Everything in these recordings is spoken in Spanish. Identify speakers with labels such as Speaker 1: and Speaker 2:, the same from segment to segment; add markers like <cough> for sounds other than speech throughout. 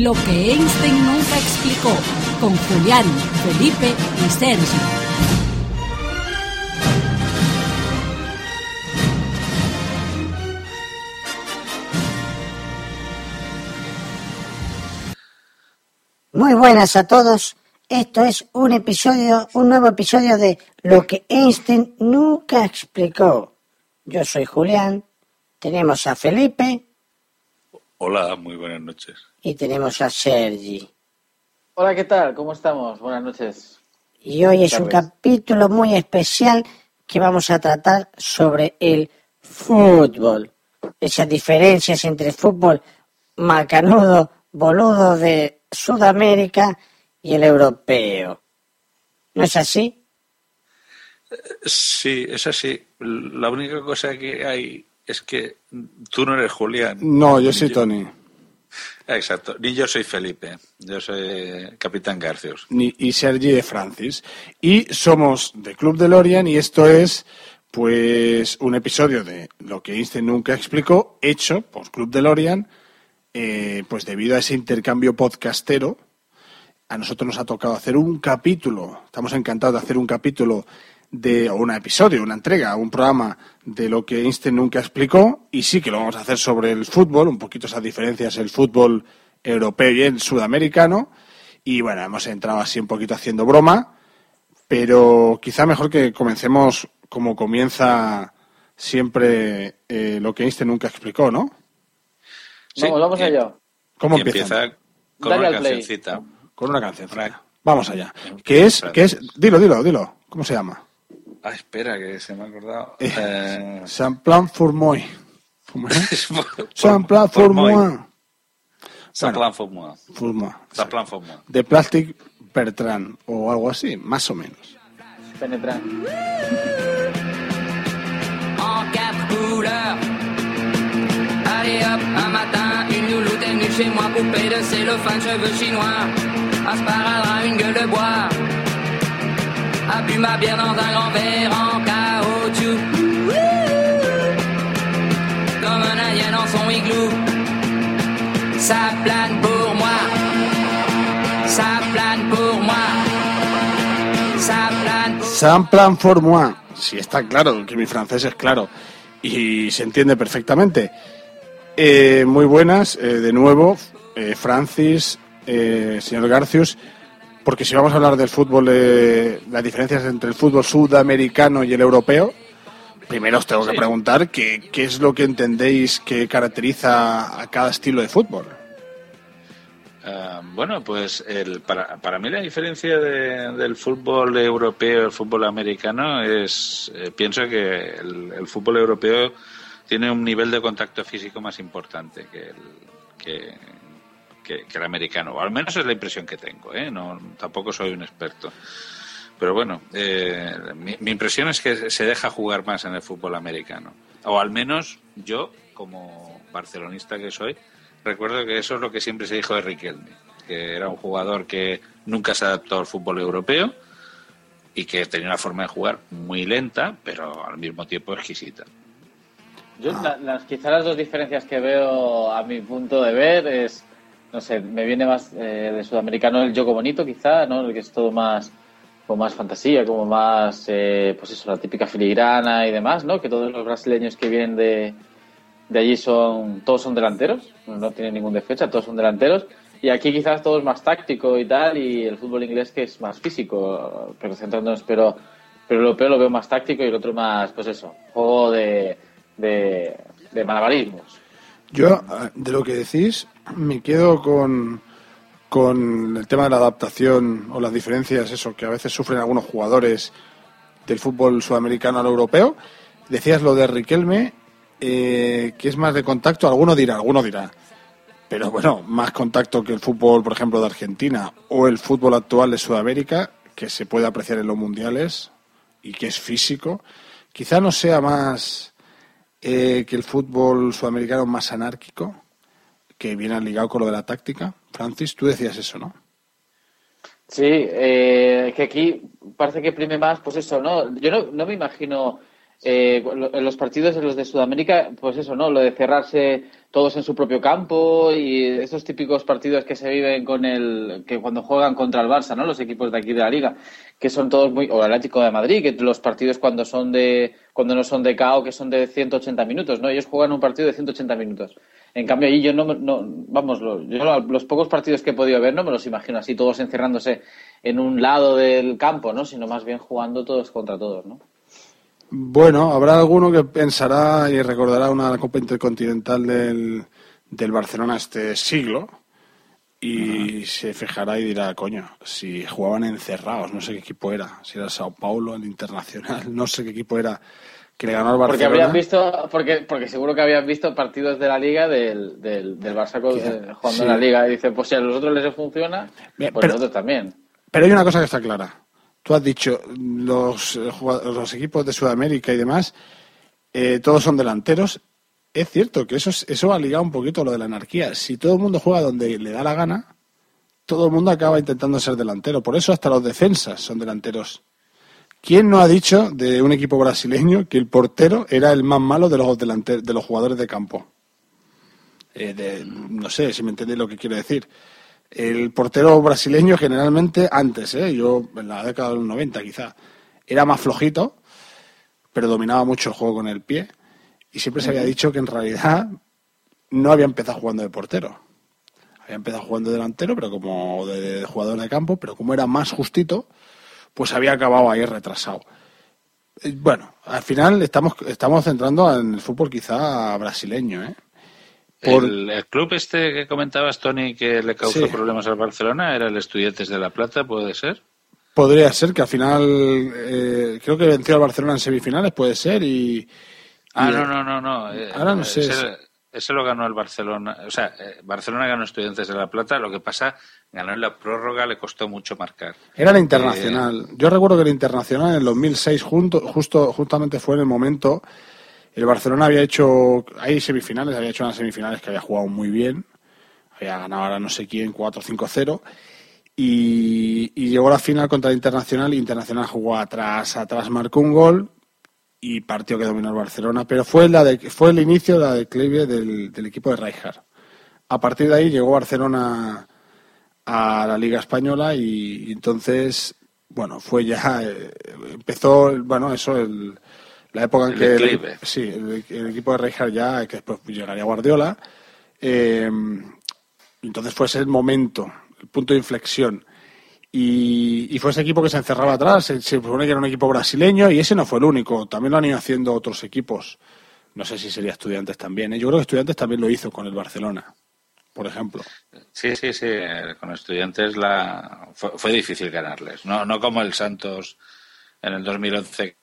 Speaker 1: Lo que Einstein nunca explicó, con Julián, Felipe y Sergio.
Speaker 2: Muy buenas a todos. Esto es un episodio, un nuevo episodio de Lo que Einstein nunca explicó. Yo soy Julián, tenemos a Felipe
Speaker 3: Hola, muy buenas noches.
Speaker 2: y tenemos a Sergi.
Speaker 4: Hola, ¿qué tal? ¿Cómo estamos? Buenas noches.
Speaker 2: Y hoy es un capítulo muy especial que vamos a tratar sobre el fútbol. Esas diferencias entre fútbol macanudo, boludo de Sudamérica y el europeo. ¿No es así?
Speaker 3: Sí, es así. La única cosa que hay es que tú no eres Julián.
Speaker 5: No, yo soy Tony.
Speaker 3: Exacto. Ni yo soy Felipe. Yo soy Capitán Garcios.
Speaker 5: Ni- y Sergi de Francis. Y somos de Club de Lorian y esto es pues un episodio de lo que Einstein nunca explicó, hecho por Club de Lorian, eh, pues debido a ese intercambio podcastero, a nosotros nos ha tocado hacer un capítulo, estamos encantados de hacer un capítulo de, o un episodio, una entrega, un programa de lo que Einstein nunca explicó, y sí que lo vamos a hacer sobre el fútbol, un poquito esas diferencias, el fútbol europeo y el sudamericano, y bueno, hemos entrado así un poquito haciendo broma, pero quizá mejor que comencemos como comienza siempre eh, lo que Einstein nunca explicó, ¿no?
Speaker 3: Sí,
Speaker 4: vamos, vamos allá.
Speaker 5: ¿Cómo empieza?
Speaker 3: empieza con
Speaker 4: Dale
Speaker 3: una cancioncita.
Speaker 5: Con una canción.
Speaker 3: Una-
Speaker 5: Vamos allá. ¿Qué es? ¿Qué es? Dilo, dilo, dilo. ¿Cómo se llama?
Speaker 3: Ah, espera, que se me ha acordado.
Speaker 5: Eh,
Speaker 3: Eh,
Speaker 5: Saint Plan for moi. ¿Cómo es? <laughs>
Speaker 3: por-
Speaker 5: Saint Plan
Speaker 3: por
Speaker 5: for
Speaker 3: moi.
Speaker 5: moi.
Speaker 3: Saint
Speaker 5: Bueno.
Speaker 3: Plan for moi.
Speaker 5: For moi.
Speaker 3: Saint Plan for moi.
Speaker 5: De Plastic Bertrand o algo así, más o menos.
Speaker 4: Penetra.
Speaker 6: en quatre couleurs. Allez hop, un matin, une louloute est venue chez moi, poupée de cellophane, cheveux chinois. Un sparadrap, une gueule de bois. A bu ma bière dans un grand verre en caoutchouc. Comme un indien dans son igloo. Ça plane pour moi. Ça plane pour moi. Ça plane pour
Speaker 5: Saint Plan for moi. Sí, está claro, que mi francés es claro. Y se entiende perfectamente. Eh, muy buenas, eh, de nuevo, eh, Francis, eh, señor Garcius, porque si vamos a hablar del fútbol, eh, las diferencias entre el fútbol sudamericano y el europeo, primero os tengo que preguntar qué, qué es lo que entendéis que caracteriza a cada estilo de fútbol.
Speaker 3: Ah, bueno, pues el, para, para mí la diferencia de- del fútbol europeo y el fútbol americano es, eh, pienso que el, el fútbol europeo tiene un nivel de contacto físico más importante que el, que, que- que el americano. O al menos es la impresión que tengo, ¿eh? No, tampoco soy un experto. Pero bueno, eh, mi, mi impresión es que se deja jugar más en el fútbol americano. O al menos yo, como barcelonista que soy, recuerdo que eso es lo que siempre se dijo de Riquelme, que era un jugador que nunca se adaptó al fútbol europeo y que tenía una forma de jugar muy lenta, pero al mismo tiempo exquisita.
Speaker 4: Yo, la- las, quizá las dos diferencias que veo a mi punto de ver es, no sé, me viene más eh, de sudamericano el juego bonito, quizá, ¿no? El que es todo más, como más fantasía, como más, eh, pues eso, la típica filigrana y demás, ¿no? Que todos los brasileños que vienen de, de allí son, todos son delanteros, no tienen ningún defensa, todos son delanteros. Y aquí quizás todo es más táctico y tal, y el fútbol inglés que es más físico, pero centrándonos, pero, pero el europeo lo veo más táctico y el otro más, pues eso, juego de, de, de malabarismos.
Speaker 5: Yo, de lo que decís, me quedo con, con el tema de la adaptación o las diferencias, eso, que a veces sufren algunos jugadores del fútbol sudamericano al europeo. Decías lo de Riquelme, eh, que es más de contacto, alguno dirá, alguno dirá. Pero bueno, más contacto que el fútbol, por ejemplo, de Argentina o el fútbol actual de Sudamérica, que se puede apreciar en los mundiales y que es físico. Quizá no sea más eh, que el fútbol sudamericano más anárquico, que viene ligado con lo de la táctica. Francis, tú decías eso, ¿no?
Speaker 4: Sí, eh, que aquí parece que prime más, pues eso, ¿no? Yo no, no me imagino eh, los partidos en los de Sudamérica, pues eso, ¿no? Lo de cerrarse todos en su propio campo y esos típicos partidos que se viven con el, que cuando juegan contra el Barça, ¿no? Los equipos de aquí de la liga, que son todos muy, o el Atlético de Madrid, que los partidos cuando son de, cuando no son de KO, que son de 180 minutos, ¿no? Ellos juegan un partido de 180 minutos. En cambio, ahí yo no, no vamos, yo lo- los pocos partidos que he podido ver no me los imagino así, todos encerrándose en un lado del campo, ¿no? Sino más bien jugando todos contra todos, ¿no?
Speaker 5: Bueno, habrá alguno que pensará y recordará una Copa Intercontinental del, del Barcelona este siglo y se fijará y dirá, coño, si jugaban encerrados, no sé qué equipo era, si era Sao Paulo, el Internacional, <laughs> no sé qué equipo era, que le ganó al
Speaker 4: Porque
Speaker 5: Barcelona.
Speaker 4: habrían visto, porque, porque seguro que habían visto partidos de la liga del, del, del Barça con- eh, jugando
Speaker 5: sí.
Speaker 4: en la liga y dicen, pues si a los otros les funciona,
Speaker 5: Bien,
Speaker 4: pues
Speaker 5: pero-
Speaker 4: nosotros también.
Speaker 5: Pero hay una cosa que está clara. Tú has dicho, los, eh, los equipos de Sudamérica y demás, eh, todos son delanteros. Es cierto que eso, es- eso va ligado un poquito a lo de la anarquía. Si todo el mundo juega donde le da la gana, todo el mundo acaba intentando ser delantero. Por eso hasta los defensas son delanteros. ¿Quién no ha dicho de un equipo brasileño que el portero era el más malo de los, delante- de los jugadores de campo? Eh, de- no sé si me entendéis lo que quiero decir. El portero brasileño generalmente antes, ¿eh? yo en la década de los 90 quizá, era más flojito, pero dominaba mucho el juego con el pie. Y siempre se había dicho que en realidad no había empezado jugando de portero. Había empezado jugando de delantero, pero como de, de jugador de campo, pero como era más justito, pues había acabado ahí retrasado. Eh, Bueno, al final estamos, estamos centrando en el fútbol quizá brasileño, ¿eh? Por-
Speaker 3: El, el club este que comentabas, Tony, que le causó
Speaker 5: Sí.
Speaker 3: problemas al Barcelona, era el Estudiantes de La Plata, ¿puede ser?
Speaker 5: Podría ser que al final eh, creo que venció al Barcelona en semifinales, puede ser, y...
Speaker 3: Ah,
Speaker 5: y-
Speaker 3: no, no, no, no. eh,
Speaker 5: Ahora no sé.
Speaker 3: Ese, ese lo ganó el Barcelona. O sea, eh, Barcelona ganó Estudiantes de La Plata. Lo que pasa, ganó en la prórroga, le costó mucho marcar.
Speaker 5: Era la Internacional. Yo recuerdo que el Internacional en el 2006, junto, justo, justamente fue en el momento, el Barcelona había hecho, hay semifinales, había hecho unas semifinales que había jugado muy bien, había ganado ahora no sé quién, 4-5-0, y, y llegó a la final contra el Internacional, y Internacional jugó atrás, atrás marcó un gol, y partió que dominó el Barcelona, pero fue, la fue el inicio de la declive del, equipo de Rijkaard. A partir de ahí llegó Barcelona a la Liga Española y, y entonces, bueno, fue ya, eh, empezó, bueno, eso, el, la época en
Speaker 3: El
Speaker 5: que...
Speaker 3: declive.
Speaker 5: sí, el, el equipo de Rijkaard ya, que después llegaría Guardiola, eh, entonces fue ese el momento, el punto de inflexión. Y, y fue ese equipo que se encerraba atrás, se, se supone que era un equipo brasileño y ese no fue el único, también lo han ido haciendo otros equipos. No sé si sería Estudiantes también, ¿eh? yo creo que Estudiantes también lo hizo con el Barcelona, por ejemplo.
Speaker 3: Sí, sí, sí. Con Estudiantes la fue, fue difícil ganarles. No, no como el Santos en el 2011,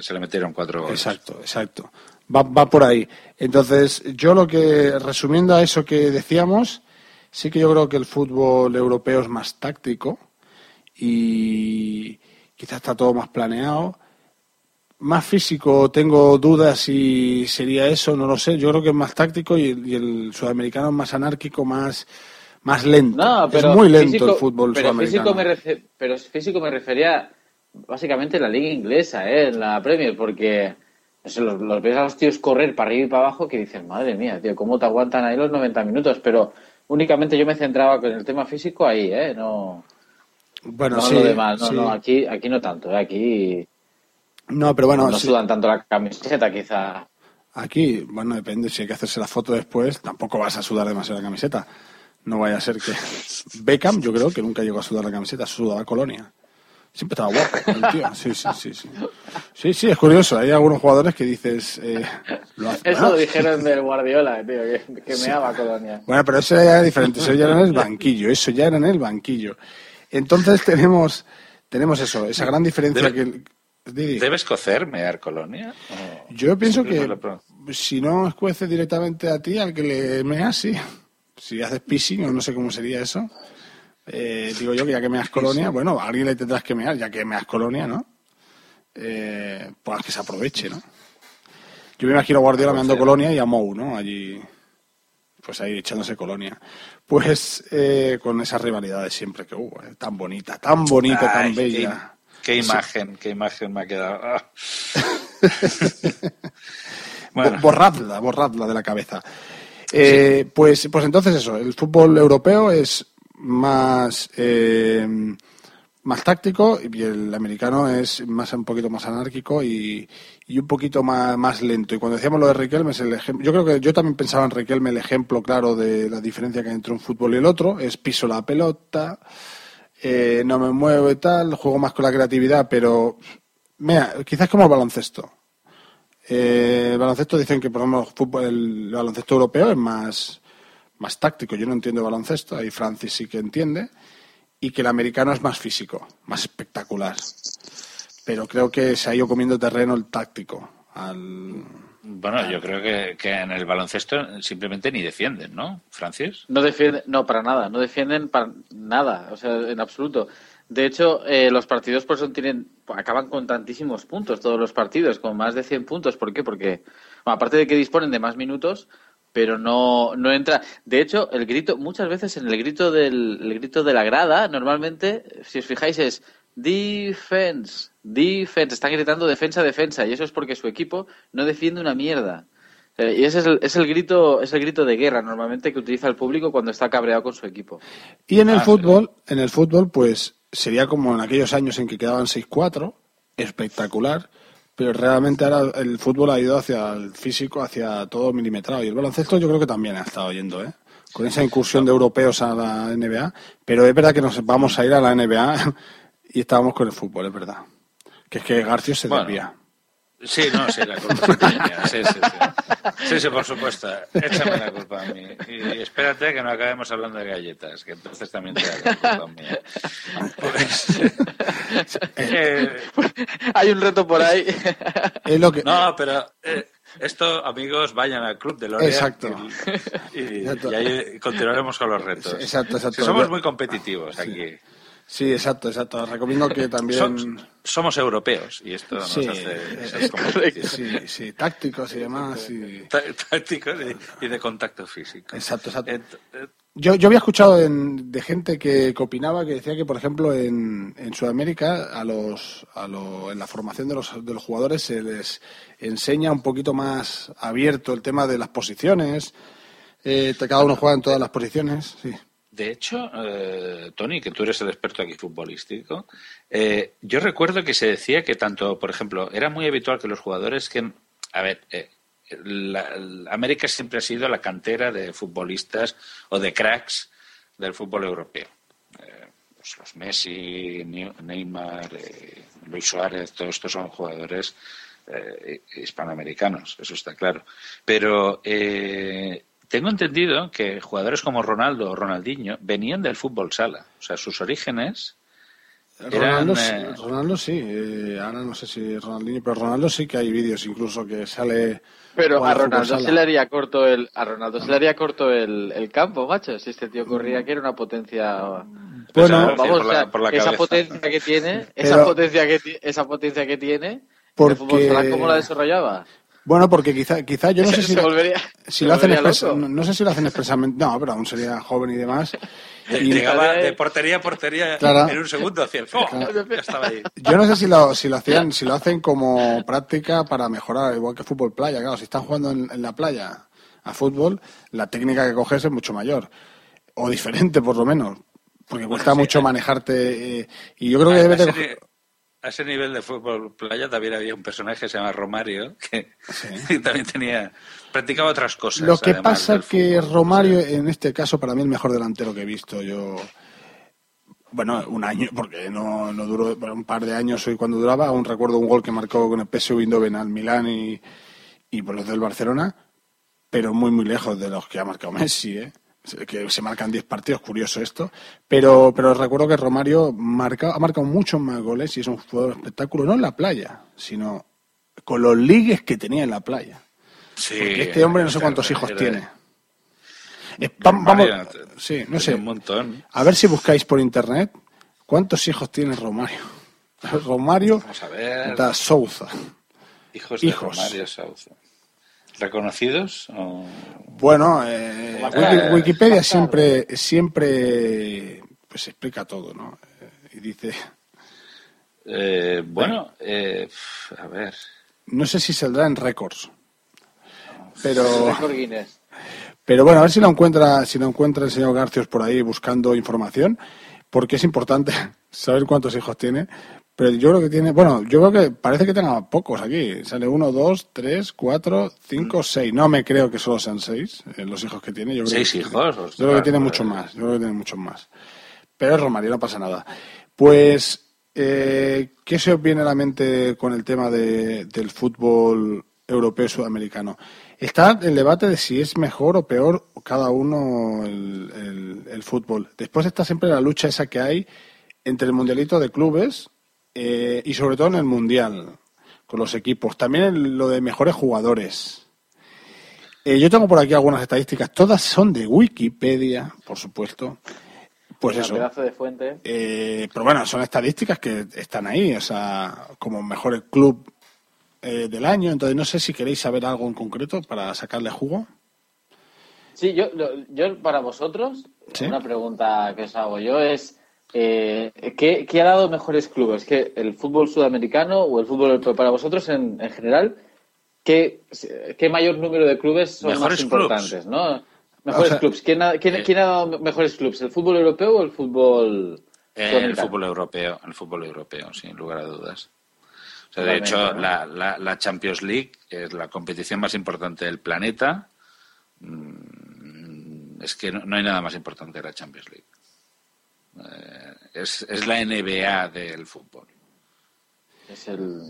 Speaker 3: se le metieron cuatro goles.
Speaker 5: Exacto, exacto. Va, va por ahí. Entonces, yo lo que, resumiendo a eso que decíamos, sí que yo creo que el fútbol europeo es más táctico y quizás está todo más planeado. Más físico, tengo dudas si sería eso, no lo sé. Yo creo que es más táctico y, y el sudamericano es más anárquico, más, más lento.
Speaker 4: No, pero
Speaker 5: es muy lento
Speaker 4: físico-
Speaker 5: el fútbol
Speaker 4: pero
Speaker 5: sudamericano.
Speaker 4: físico me refe- pero físico me refería básicamente la liga inglesa, ¿eh? en la Premier, porque no sé, los, los ves a los tíos correr para arriba y para abajo que dicen, madre mía, tío, ¿cómo te aguantan ahí los 90 minutos? Pero únicamente yo me centraba con el tema físico ahí, ¿eh? No,
Speaker 5: Bueno,
Speaker 4: no
Speaker 5: sí,
Speaker 4: lo demás, no,
Speaker 5: sí.
Speaker 4: no, aquí, aquí no tanto, ¿eh? aquí
Speaker 5: No, pero bueno,
Speaker 4: no
Speaker 5: sí.
Speaker 4: sudan tanto la camiseta quizá.
Speaker 5: Aquí, bueno, depende, si hay que hacerse la foto después, tampoco vas a sudar demasiado la camiseta. No vaya a ser que... <laughs> Beckham, yo creo que nunca llegó a sudar la camiseta, sudaba Colonia. Siempre estaba guapo, el tío. Sí, sí, sí, sí. Sí, sí, es curioso. Hay algunos jugadores que dices... eh, lo hace-
Speaker 4: Eso lo dijeron del Guardiola, tío, que, que
Speaker 5: Sí.
Speaker 4: me Colonia.
Speaker 5: Bueno, pero eso ya era diferente, eso ya era en el banquillo, eso ya era en el banquillo. Entonces tenemos, tenemos eso, esa gran diferencia
Speaker 3: Debe-
Speaker 5: que... Didi.
Speaker 3: ¿Debes cocer, mear colonia? ¿O
Speaker 5: Yo pienso que si no escuece directamente a ti, al que le meas, sí. Si haces pissing, o no sé cómo sería eso. Eh, digo yo que ya que meas colonia, bueno, a alguien le tendrás que mear, ya que meas colonia, ¿no? Eh, pues que se aproveche, ¿no? Yo me imagino a Guardiola meando colonia y a Mou, ¿no? Allí, pues ahí echándose colonia. Pues eh, con esas rivalidades siempre que hubo, eh, tan bonita, tan bonita,
Speaker 3: Ay,
Speaker 5: tan bella.
Speaker 3: Qué, qué
Speaker 5: Sí.
Speaker 3: imagen, qué imagen me ha quedado. Ah. <laughs> Bueno,
Speaker 5: Borradla, borradla de la cabeza. Pues, pues entonces eso, el fútbol europeo es más, eh, más táctico y el americano es más un poquito más anárquico y, y un poquito más, más lento. Y cuando decíamos lo de Riquelme, es el yo creo que yo también pensaba en Riquelme, el ejemplo claro de la diferencia que hay entre un fútbol y el otro, es piso la pelota, eh, no me muevo y tal, juego más con la creatividad, pero mira, quizás como el baloncesto. Eh, el baloncesto dicen que, por ejemplo, el, fútbol- el baloncesto europeo es más, más táctico. Yo no entiendo baloncesto, ahí Francis sí que entiende. Y que el americano es más físico, más espectacular. Pero creo que se ha ido comiendo terreno el táctico. Al...
Speaker 3: bueno, yo creo que, que en el baloncesto simplemente ni defienden, ¿no, Francis?
Speaker 4: No defienden, no, para nada, no defienden para nada, o sea, en absoluto. De hecho, eh, los partidos por eso tienen, acaban con tantísimos puntos, todos los partidos, con más de 100 puntos. ¿Por qué? Porque, bueno, aparte de que disponen de más minutos, pero no, no entra. De hecho, el grito, muchas veces en el grito del el grito de la grada, normalmente, si os fijáis, es defense, defense, están gritando defensa, defensa, y eso es porque su equipo no defiende una mierda. Y ese es el, es el grito, es el grito de guerra normalmente que utiliza el público cuando está cabreado con su equipo.
Speaker 5: Y en el
Speaker 3: Ah, sí.
Speaker 5: fútbol, en el fútbol, pues sería como en aquellos años en que quedaban 6-4, espectacular, pero realmente ahora el fútbol ha ido hacia el físico, hacia todo milimetrado. Y el baloncesto yo creo que también ha estado yendo, ¿eh? Con esa incursión de europeos a la NBA, pero es verdad que nos vamos a ir a la NBA <laughs> y estábamos con el fútbol, es verdad. Que es que García se
Speaker 3: Bueno.
Speaker 5: desvía.
Speaker 3: Sí, no, sí, la culpa es mía. Sí, sí, sí. Sí, sí, por supuesto. Échame la culpa a mí. Y espérate que no acabemos hablando de galletas, que entonces también te da la culpa mía. Pues, <laughs> eh,
Speaker 4: Hay un reto por ahí.
Speaker 5: Es lo que...
Speaker 3: no, pero eh, esto, amigos, vayan al club de Lorena.
Speaker 5: Exacto.
Speaker 3: Y, y-
Speaker 5: Exacto.
Speaker 3: y ahí continuaremos con los retos.
Speaker 5: Exacto, exacto.
Speaker 3: Si somos muy competitivos aquí.
Speaker 5: Sí, exacto, exacto. Recomiendo que <laughs> también...
Speaker 3: Som- somos europeos y esto nos
Speaker 5: Sí,
Speaker 3: hace
Speaker 5: es
Speaker 3: competitivos. <laughs>
Speaker 5: Sí, sí, tácticos y demás. y-
Speaker 3: Tá- Tácticos y, y de contacto físico.
Speaker 5: Exacto, exacto.
Speaker 3: Eh,
Speaker 5: Yo, yo había escuchado en- de gente que, que opinaba que decía que, por ejemplo, en, en Sudamérica, a los, a lo- en la formación de los, de los jugadores se les enseña un poquito más abierto el tema de las posiciones. Eh, cada uno juega en todas las posiciones. Sí.
Speaker 3: De hecho, eh, Tony, que tú eres el experto aquí futbolístico, eh, yo recuerdo que se decía que tanto, por ejemplo, era muy habitual que los jugadores que, a ver, eh, la- América siempre ha sido la cantera de futbolistas o de cracks del fútbol europeo. Eh, pues los Messi, Neymar, Luis Suárez, todos estos son jugadores hispanoamericanos, eso está claro. Pero tengo entendido que jugadores como Ronaldo o Ronaldinho venían del fútbol sala. O sea, sus orígenes
Speaker 5: Ronaldo,
Speaker 3: Eran,
Speaker 5: sí-
Speaker 3: eh,
Speaker 5: Ronaldo sí, eh, ahora no sé si es Ronaldinho, pero Ronaldo sí que hay vídeos incluso que sale.
Speaker 4: Pero a Ronaldo se le haría corto el a Ronaldo se le haría corto el, el campo, macho. Si este tío corría que era una potencia.
Speaker 5: Bueno,
Speaker 4: vamos,
Speaker 3: por la-
Speaker 4: o sea,
Speaker 3: por la
Speaker 4: esa potencia que tiene, esa potencia que esa potencia que tiene,
Speaker 5: Porque-
Speaker 4: el fútbol sala, ¿cómo la desarrollaba?
Speaker 5: Bueno, porque quizá, quizá yo no sé si, lo-
Speaker 4: volvería-
Speaker 5: si
Speaker 4: se
Speaker 5: lo hacen no, no sé si lo hacen expresamente, no, pero aún sería joven y demás. <laughs> Y-
Speaker 3: Llegaba de portería a portería
Speaker 5: Claro.
Speaker 3: en un segundo hacia el <laughs> ¡Oh! Ya estaba ahí.
Speaker 5: Yo no sé si lo, si lo hacían, si lo hacen como práctica para mejorar, igual que fútbol playa. Claro, si están jugando en, en la playa a fútbol, la técnica que coges es mucho mayor. O diferente, por lo menos. Porque cuesta
Speaker 3: sí,
Speaker 5: mucho
Speaker 3: eh.
Speaker 5: manejarte. eh, y yo creo que debe de
Speaker 3: a ese nivel de fútbol playa también había un personaje que se llama Romario que <laughs> también tenía practicaba otras cosas.
Speaker 5: Lo que pasa que
Speaker 3: fútbol.
Speaker 5: Romario, en este caso, para mí el mejor delantero que he visto. Yo, bueno, un año, porque no, no duró, bueno, un par de años hoy cuando duraba. Aún recuerdo un gol que marcó con el PSV Eindhoven al Milán y, y por los del Barcelona, pero muy, muy lejos de los que ha marcado Messi, ¿eh? Que se marcan 10 partidos, curioso esto, pero, pero recuerdo que Romario marca, ha marcado muchos más goles y es un jugador de espectáculo, no en la playa, sino con los ligues que tenía en la playa.
Speaker 3: Sí,
Speaker 5: Porque este hombre no sé cuántos hijos
Speaker 3: era-
Speaker 5: tiene. Vam- vamos, sí, no sé.
Speaker 3: un montón.
Speaker 5: A ver si buscáis por internet cuántos hijos tiene Romario. <laughs> Romario
Speaker 3: Vamos a ver.
Speaker 5: da Souza.
Speaker 3: Hijos de
Speaker 5: Hijos.
Speaker 3: Romario Sauza. ¿Reconocidos? o-
Speaker 5: Bueno, eh, Wiki- Wikipedia siempre, siempre pues explica todo, ¿no? Y dice,
Speaker 3: Eh, bueno, eh, a ver.
Speaker 5: no sé si saldrá en récords, pero, <laughs> pero bueno, a ver si lo encuentra, si lo encuentra el señor Garcios por ahí buscando información, porque es importante <laughs> saber cuántos hijos tiene. Pero yo creo que tiene, bueno, yo creo que parece que tenga pocos aquí. Sale uno, dos, tres, cuatro, cinco, seis. No me creo que solo sean seis eh, los hijos que tiene. Yo creo
Speaker 3: ¿Seis
Speaker 5: que-
Speaker 3: hijos?
Speaker 5: Yo creo que tiene mucho más. Yo creo que tiene muchos más. Pero es Romario, no pasa nada. Pues, eh, ¿qué se os viene a la mente con el tema de- del fútbol europeo sudamericano? Está el debate de si es mejor o peor cada uno el, el- el fútbol. Después está siempre la lucha esa que hay entre el mundialito de clubes eh, y sobre todo en el mundial con los equipos. También el- lo de mejores jugadores. Eh, yo tengo por aquí algunas estadísticas, todas son de Wikipedia, por supuesto. Pues
Speaker 4: Una
Speaker 5: eso.
Speaker 4: pedazo de fuente.
Speaker 5: Eh, pero bueno, son estadísticas que están ahí, o sea, como mejor club eh, del año. Entonces, no sé si queréis saber algo en concreto para sacarle jugo.
Speaker 4: Sí, yo, yo para vosotros,
Speaker 5: Sí.
Speaker 4: una pregunta que os hago yo es, eh, ¿qué, qué ha dado mejores clubes? ¿Que ¿El fútbol sudamericano o el fútbol europeo? Para vosotros, en, en general, ¿qué, ¿qué mayor número de clubes son
Speaker 3: Mejores
Speaker 4: más importantes? ¿no?
Speaker 5: O
Speaker 4: Mejores
Speaker 5: sea,
Speaker 4: clubes. ¿Quién ha, quién,
Speaker 3: eh,
Speaker 4: quién ha dado mejores clubes? ¿El fútbol europeo o el fútbol
Speaker 3: Eh, el fútbol europeo, el fútbol europeo, sin lugar a dudas. O sea, de hecho,
Speaker 4: ¿no?
Speaker 3: la, la, la Champions League es la competición más importante del planeta. Mm, Es que no, no hay nada más importante que la Champions League. Eh, es, es la NBA del fútbol.
Speaker 4: Es el...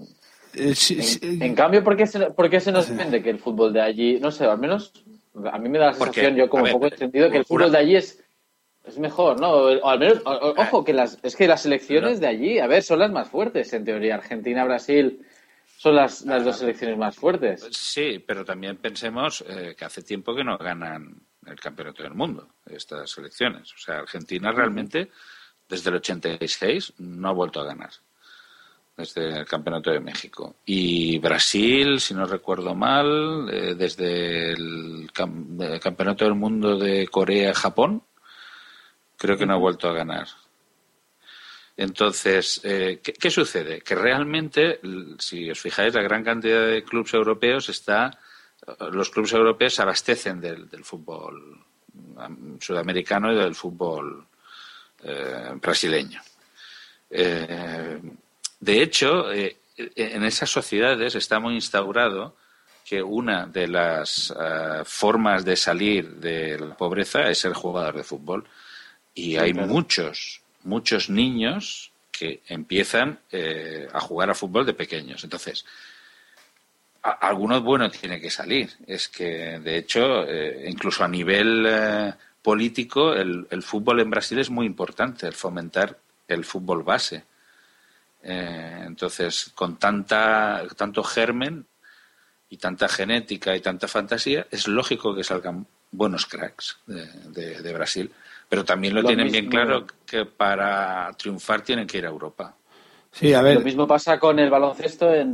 Speaker 5: Eh, sí,
Speaker 4: En,
Speaker 5: sí,
Speaker 4: en cambio, ¿por qué, se, por qué se nos vende que el fútbol de allí, no sé, al menos a mí me da la
Speaker 3: Porque,
Speaker 4: sensación, yo como
Speaker 3: ver,
Speaker 4: poco entendido, que el fútbol de allí es, es mejor, ¿no? O al menos, o- o- ojo, que las, es que las selecciones de allí, a ver, son las más fuertes, en teoría. Argentina, Brasil son las, las dos selecciones más fuertes.
Speaker 3: Sí, pero también pensemos eh, que hace tiempo que no ganan el campeonato del mundo, estas selecciones. O sea, Argentina realmente, desde el 86, no ha vuelto a ganar. Desde el campeonato de México. Y Brasil, si no recuerdo mal, eh, desde el cam- el campeonato del mundo de Corea-Japón, creo que no ha vuelto a ganar. Entonces, eh, ¿qué, qué sucede? Que realmente, si os fijáis, la gran cantidad de clubes europeos está. Los clubes europeos se abastecen del, del fútbol am, sudamericano y del fútbol eh, brasileño. Eh, de hecho, eh, en esas sociedades está muy instaurado que una de las eh, formas de salir de la pobreza es ser jugador de fútbol. Y hay
Speaker 4: claro.
Speaker 3: muchos, muchos niños que empiezan eh, a jugar a fútbol de pequeños. Entonces, a- alguno bueno tiene que salir. Es que, de hecho, eh, incluso a nivel eh, político, el, el fútbol en Brasil es muy importante, el fomentar el fútbol base. Eh, entonces, con tanta, tanto germen y tanta genética y tanta fantasía, es lógico que salgan buenos cracks de, de- de Brasil. Pero también lo,
Speaker 4: Lo
Speaker 3: tienen bien claro que para triunfar tienen que ir a Europa.
Speaker 5: Sí, a
Speaker 4: Lo
Speaker 5: ver,
Speaker 4: mismo pasa con el baloncesto en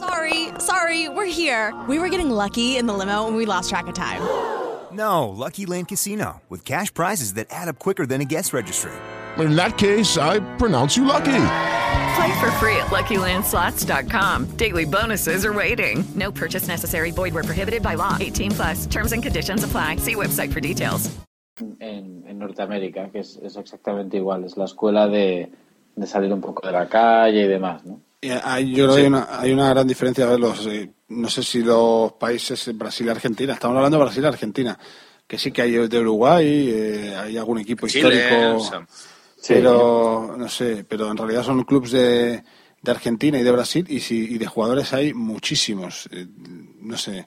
Speaker 7: Sorry, sorry, we're here. We were getting lucky in the limo and we lost track of time. <gasps>
Speaker 8: No, Lucky Land Casino, with cash prizes that add up quicker than a guest registry.
Speaker 9: In that case, I pronounce you lucky.
Speaker 10: Play for free at LuckyLandSlots.com. Daily bonuses are waiting. No purchase necessary. Void where prohibited by law. 18 plus. Terms and conditions apply. See website for details.
Speaker 4: en, en Norteamérica, que es, es exactamente igual. Es la escuela de, de salir un poco de la calle y demás, ¿no?
Speaker 5: Eh, hay- yo creo que hay una, hay una gran diferencia. A ver, los, eh, no sé si los países eh, Brasil y Argentina, estamos hablando de Brasil y Argentina, que sí que hay de Uruguay, eh, hay algún equipo
Speaker 3: Chile,
Speaker 5: histórico,
Speaker 3: o sea,
Speaker 5: pero no sé, pero en realidad son clubes de, de Argentina y de Brasil y, si, y de jugadores hay muchísimos. Eh, no sé,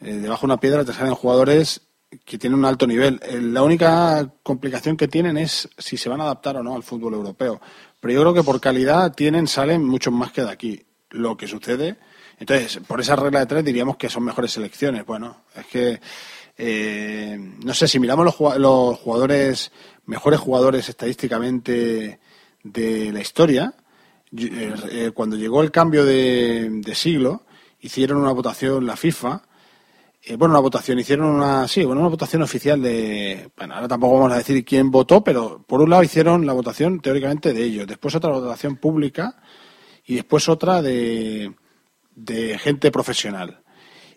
Speaker 5: eh, debajo de una piedra te salen jugadores que tienen un alto nivel. Eh, la única complicación que tienen es si se van a adaptar o no al fútbol europeo. Pero yo creo que por calidad tienen, salen muchos más que de aquí. Lo que sucede. Entonces, por esa regla de tres diríamos que son mejores selecciones. Bueno, es que eh, no sé, si miramos los, jugadores, mejores jugadores estadísticamente de la historia, eh, eh, cuando llegó el cambio de, de siglo, hicieron una votación la FIFA, eh, bueno, una votación, hicieron una, sí, bueno, una votación oficial de, bueno, ahora tampoco vamos a decir quién votó, pero por un lado hicieron la votación teóricamente de ellos, después otra votación pública y después otra de, de gente profesional.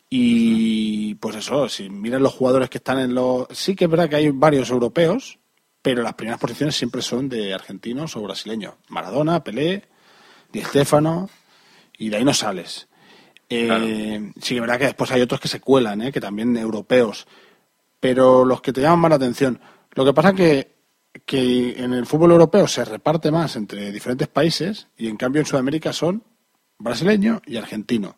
Speaker 5: Y pues eso, si miran los jugadores que están en los... Sí que es verdad que hay varios europeos, pero las primeras posiciones siempre son de argentinos o brasileños. Maradona, Pelé, Di Stéfano, y de ahí no sales. Eh, Sí que es verdad que después hay otros que se cuelan, ¿eh? que también europeos, pero los que te llaman más la atención. Lo que pasa que, que en el fútbol europeo se reparte más entre diferentes países y en cambio en Sudamérica son brasileño y argentino.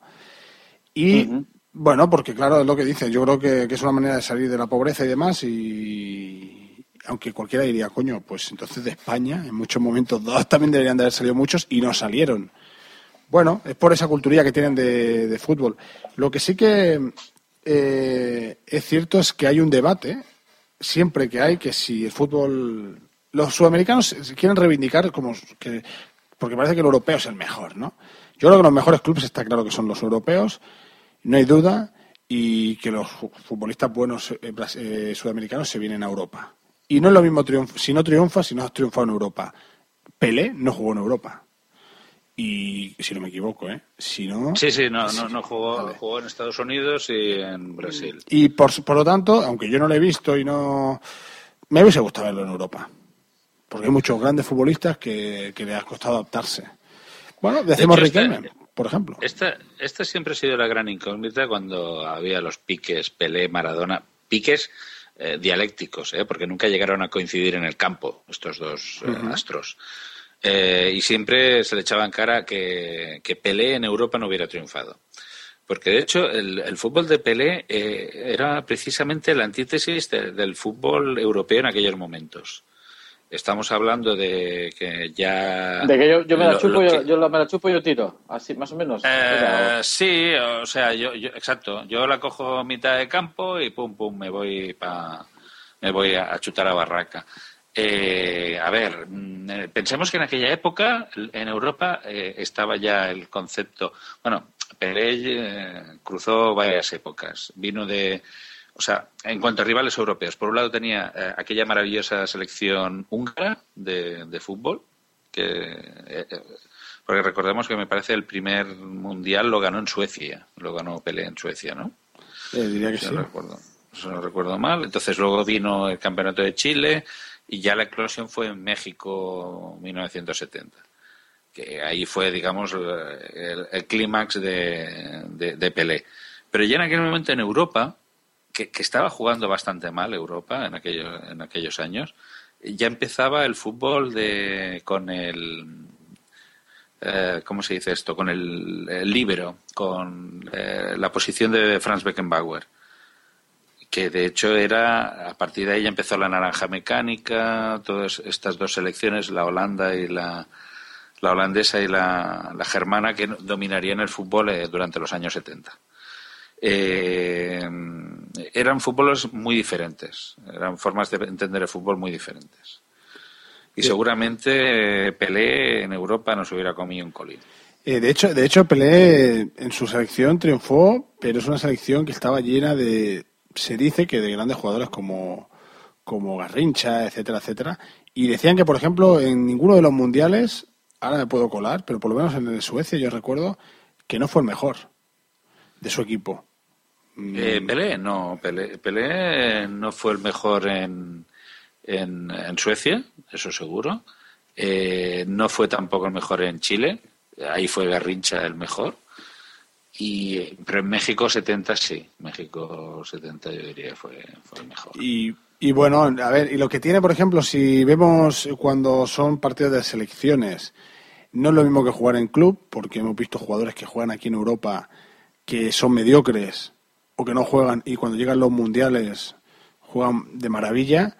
Speaker 5: Y bueno, porque claro, es lo que dice, yo creo que, que es una manera de salir de la pobreza y demás y aunque cualquiera diría, coño, pues entonces de España en muchos momentos dados también deberían de haber salido muchos y no salieron. Bueno, es por esa culturilla que tienen de, fútbol. Lo que sí que eh, es cierto es que hay un debate, siempre que hay, que si el fútbol... Los sudamericanos quieren reivindicar como que... Porque parece que el europeo es el mejor, ¿no? Yo creo que los mejores clubes está claro que son los europeos, no hay duda, y que los fu- futbolistas buenos eh, eh, sudamericanos se vienen a Europa. Y no es lo mismo si no triunfas, si no has triunfado en Europa. Pelé no jugó en Europa. Y si no me equivoco, ¿eh? Si no,
Speaker 3: Sí, sí, no, no, no jugó, jugó en Estados Unidos y en Brasil.
Speaker 5: Y por, por lo tanto, aunque yo no lo he visto y no. Me hubiese gustado verlo en Europa. Porque hay muchos grandes futbolistas que, que le ha costado adaptarse. Bueno, decimos
Speaker 3: De
Speaker 5: Riquelme, por ejemplo.
Speaker 3: Esta, esta siempre ha sido la gran incógnita cuando había los piques Pelé, Maradona, piques eh, dialécticos, ¿eh? porque nunca llegaron a coincidir en el campo estos dos eh, astros. Eh, y siempre se le echaba en cara que, que Pelé en Europa no hubiera triunfado. Porque de hecho el, el fútbol de Pelé eh, era precisamente la antítesis de- del fútbol europeo en aquellos momentos. Estamos hablando de que ya...
Speaker 4: De que yo, yo me la
Speaker 3: lo-
Speaker 4: chupo,
Speaker 3: lo
Speaker 4: yo,
Speaker 3: que-
Speaker 4: yo me la chupo y yo tiro. Así, más o menos.
Speaker 3: Eh, sí, o sea, yo, yo- exacto. Yo la cojo mitad de campo y pum, pum, me voy pa, me voy a, a chutar a barraca. Eh, a ver, mm, eh, pensemos que en aquella época en Europa eh, estaba ya el concepto. Bueno, Pelé eh, cruzó varias épocas. Vino de. O sea, en cuanto a rivales europeos, por un lado tenía eh, aquella maravillosa selección húngara de, de fútbol, que porque recordemos que me parece el primer mundial lo ganó en Suecia, lo ganó Pelé en Suecia, ¿no?
Speaker 5: Diría que sí.
Speaker 3: no recuerdo, si no recuerdo mal. Entonces luego vino el campeonato de Chile y ya la eclosión fue en México 1970. Que ahí fue, digamos, el, clímax de, de, Pelé. Pero ya en aquel momento en Europa, que, que estaba jugando bastante mal Europa en aquellos, en aquellos años, ya empezaba el fútbol de, con el, eh, ¿cómo se dice esto? Con el, el líbero, con eh, la posición de Franz Beckenbauer. Que de hecho era, a partir de ahí ya empezó la naranja mecánica, todas estas dos selecciones, la Holanda y la, la holandesa y la, la germana, que dominarían el fútbol eh, durante los años 70. Eh, eran fútboles muy diferentes, eran formas de entender el fútbol muy diferentes. Y seguramente eh, Pelé en Europa nos hubiera comido un colín.
Speaker 5: Eh, de hecho, de hecho Pelé en su selección triunfó, pero es una selección que estaba llena de, se dice que de grandes jugadores como, como Garrincha, etcétera, etcétera. Y decían que, por ejemplo, en ninguno de los mundiales, ahora me puedo colar, pero por lo menos en el de Suecia yo recuerdo que no fue el mejor de su equipo.
Speaker 3: Eh, Pelé, no, Pelé no fue el mejor en, en, en Suecia, eso seguro. Eh, no fue tampoco el mejor en Chile, ahí fue Garrincha el mejor. Y, pero en México 70 sí, México 70 yo diría fue, fue el mejor.
Speaker 5: Y, y bueno, a ver, y lo que tiene, por ejemplo, si vemos cuando son partidos de selecciones, no es lo mismo que jugar en club, porque hemos visto jugadores que juegan aquí en Europa que son mediocres o que no juegan y cuando llegan los mundiales juegan de maravilla.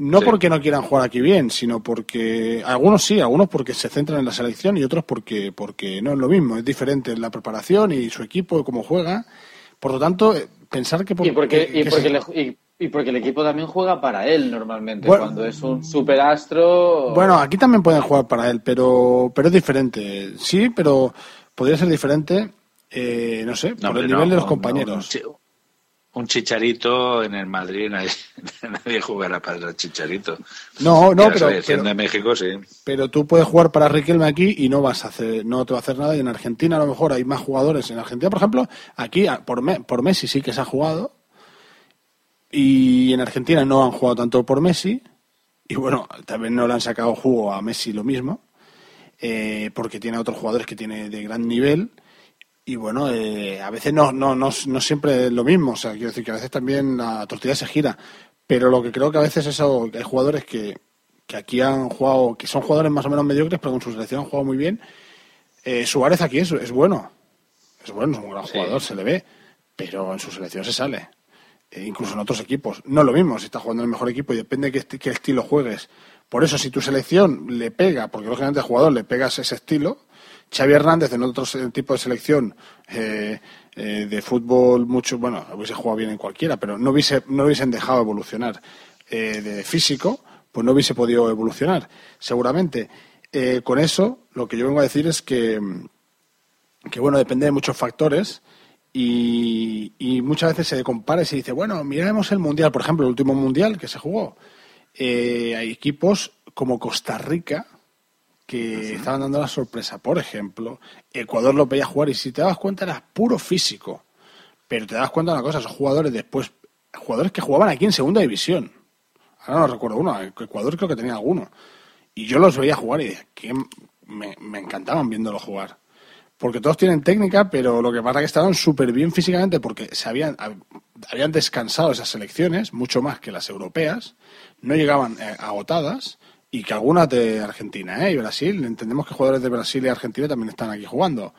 Speaker 5: No
Speaker 3: Sí.
Speaker 5: porque no quieran jugar aquí bien, sino porque algunos sí, algunos porque se centran en la selección y otros porque porque no es lo mismo, es diferente la preparación y su equipo cómo juega. Por lo tanto, eh, pensar que por-
Speaker 4: y, porque,
Speaker 5: que-
Speaker 4: y,
Speaker 5: que
Speaker 4: porque
Speaker 5: se-
Speaker 4: le- y- y porque el equipo también juega para él normalmente.
Speaker 5: Bueno.
Speaker 4: cuando es un superastro.
Speaker 5: Bueno, aquí también pueden jugar para él, pero, pero es diferente. Sí, pero podría ser diferente, eh, no sé,
Speaker 3: No,
Speaker 5: por el
Speaker 3: no,
Speaker 5: nivel de los
Speaker 3: no,
Speaker 5: compañeros.
Speaker 3: Un, chi- un chicharito en el Madrid, nadie, <laughs> nadie jugará para el chicharito.
Speaker 5: No, no, pero- pero-
Speaker 3: de México sí.
Speaker 5: Pero tú puedes jugar para Riquelme aquí y no vas a hacer, no te va a hacer nada. Y en Argentina a lo mejor hay más jugadores. En Argentina, por ejemplo, aquí a- por, Me- por Messi sí que se ha jugado. Y en Argentina no han jugado tanto por Messi. Y bueno, también no le han sacado jugo a Messi lo mismo. eh, porque tiene otros jugadores que tiene de gran nivel. Y bueno, eh, a veces no, no, no, no siempre es lo mismo. O sea, quiero decir que a veces también la tortilla se gira. Pero lo que creo que a veces es eso, que hay jugadores que, que aquí han jugado, que son jugadores más o menos mediocres, pero con su selección han jugado muy bien. Eh, Suárez aquí es, es bueno. Es bueno, es un gran jugador, se le ve. Pero en su selección se sale. Eh, incluso en otros equipos. No es lo mismo si estás jugando en el mejor equipo y depende de qué, qué estilo juegues. Por eso, si tu selección le pega, porque lógicamente al jugador le pegas ese estilo, Xavi Hernández en otro tipo de selección eh, eh, de fútbol mucho, bueno, hubiese jugado bien en cualquiera, pero no hubiese, no hubiesen dejado evolucionar eh, de físico, pues no hubiese podido evolucionar, seguramente. Con eso, lo que yo vengo a decir es que, que bueno, depende de muchos factores y, y muchas veces se compara y se dice, bueno, miremos el Mundial, por ejemplo, el último Mundial que se jugó. Hay equipos como Costa Rica que estaban dando la sorpresa. Por ejemplo, Ecuador lo veía jugar y si te das cuenta era puro físico. Pero te das cuenta de una cosa, esos jugadores después, jugadores que jugaban aquí en segunda división. Ahora no recuerdo uno, Ecuador creo que tenía alguno. Y yo los veía jugar y que me, me encantaban viéndolos jugar. Porque todos tienen técnica, pero lo que pasa es que estaban súper bien físicamente porque se habían, hab- habían descansado esas selecciones, mucho más que las europeas, no llegaban eh, agotadas, y que algunas de Argentina ¿eh? y Brasil, entendemos que jugadores de Brasil y Argentina también están aquí jugando.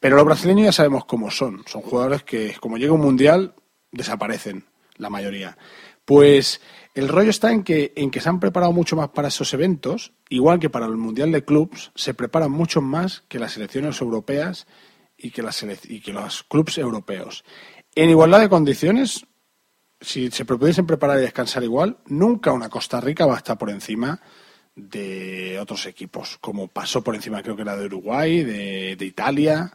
Speaker 5: Pero los brasileños ya sabemos cómo son, son jugadores que como llega un mundial desaparecen, la mayoría. Pues El rollo está en que, en que se han preparado mucho más para esos eventos, igual que para el Mundial de Clubs, se preparan mucho más que las selecciones europeas y que, las y que los clubs europeos. En igualdad de condiciones, si se pudiesen preparar y descansar igual, nunca una Costa Rica va a estar por encima de otros equipos, como pasó por encima creo que era de Uruguay, de, de Italia,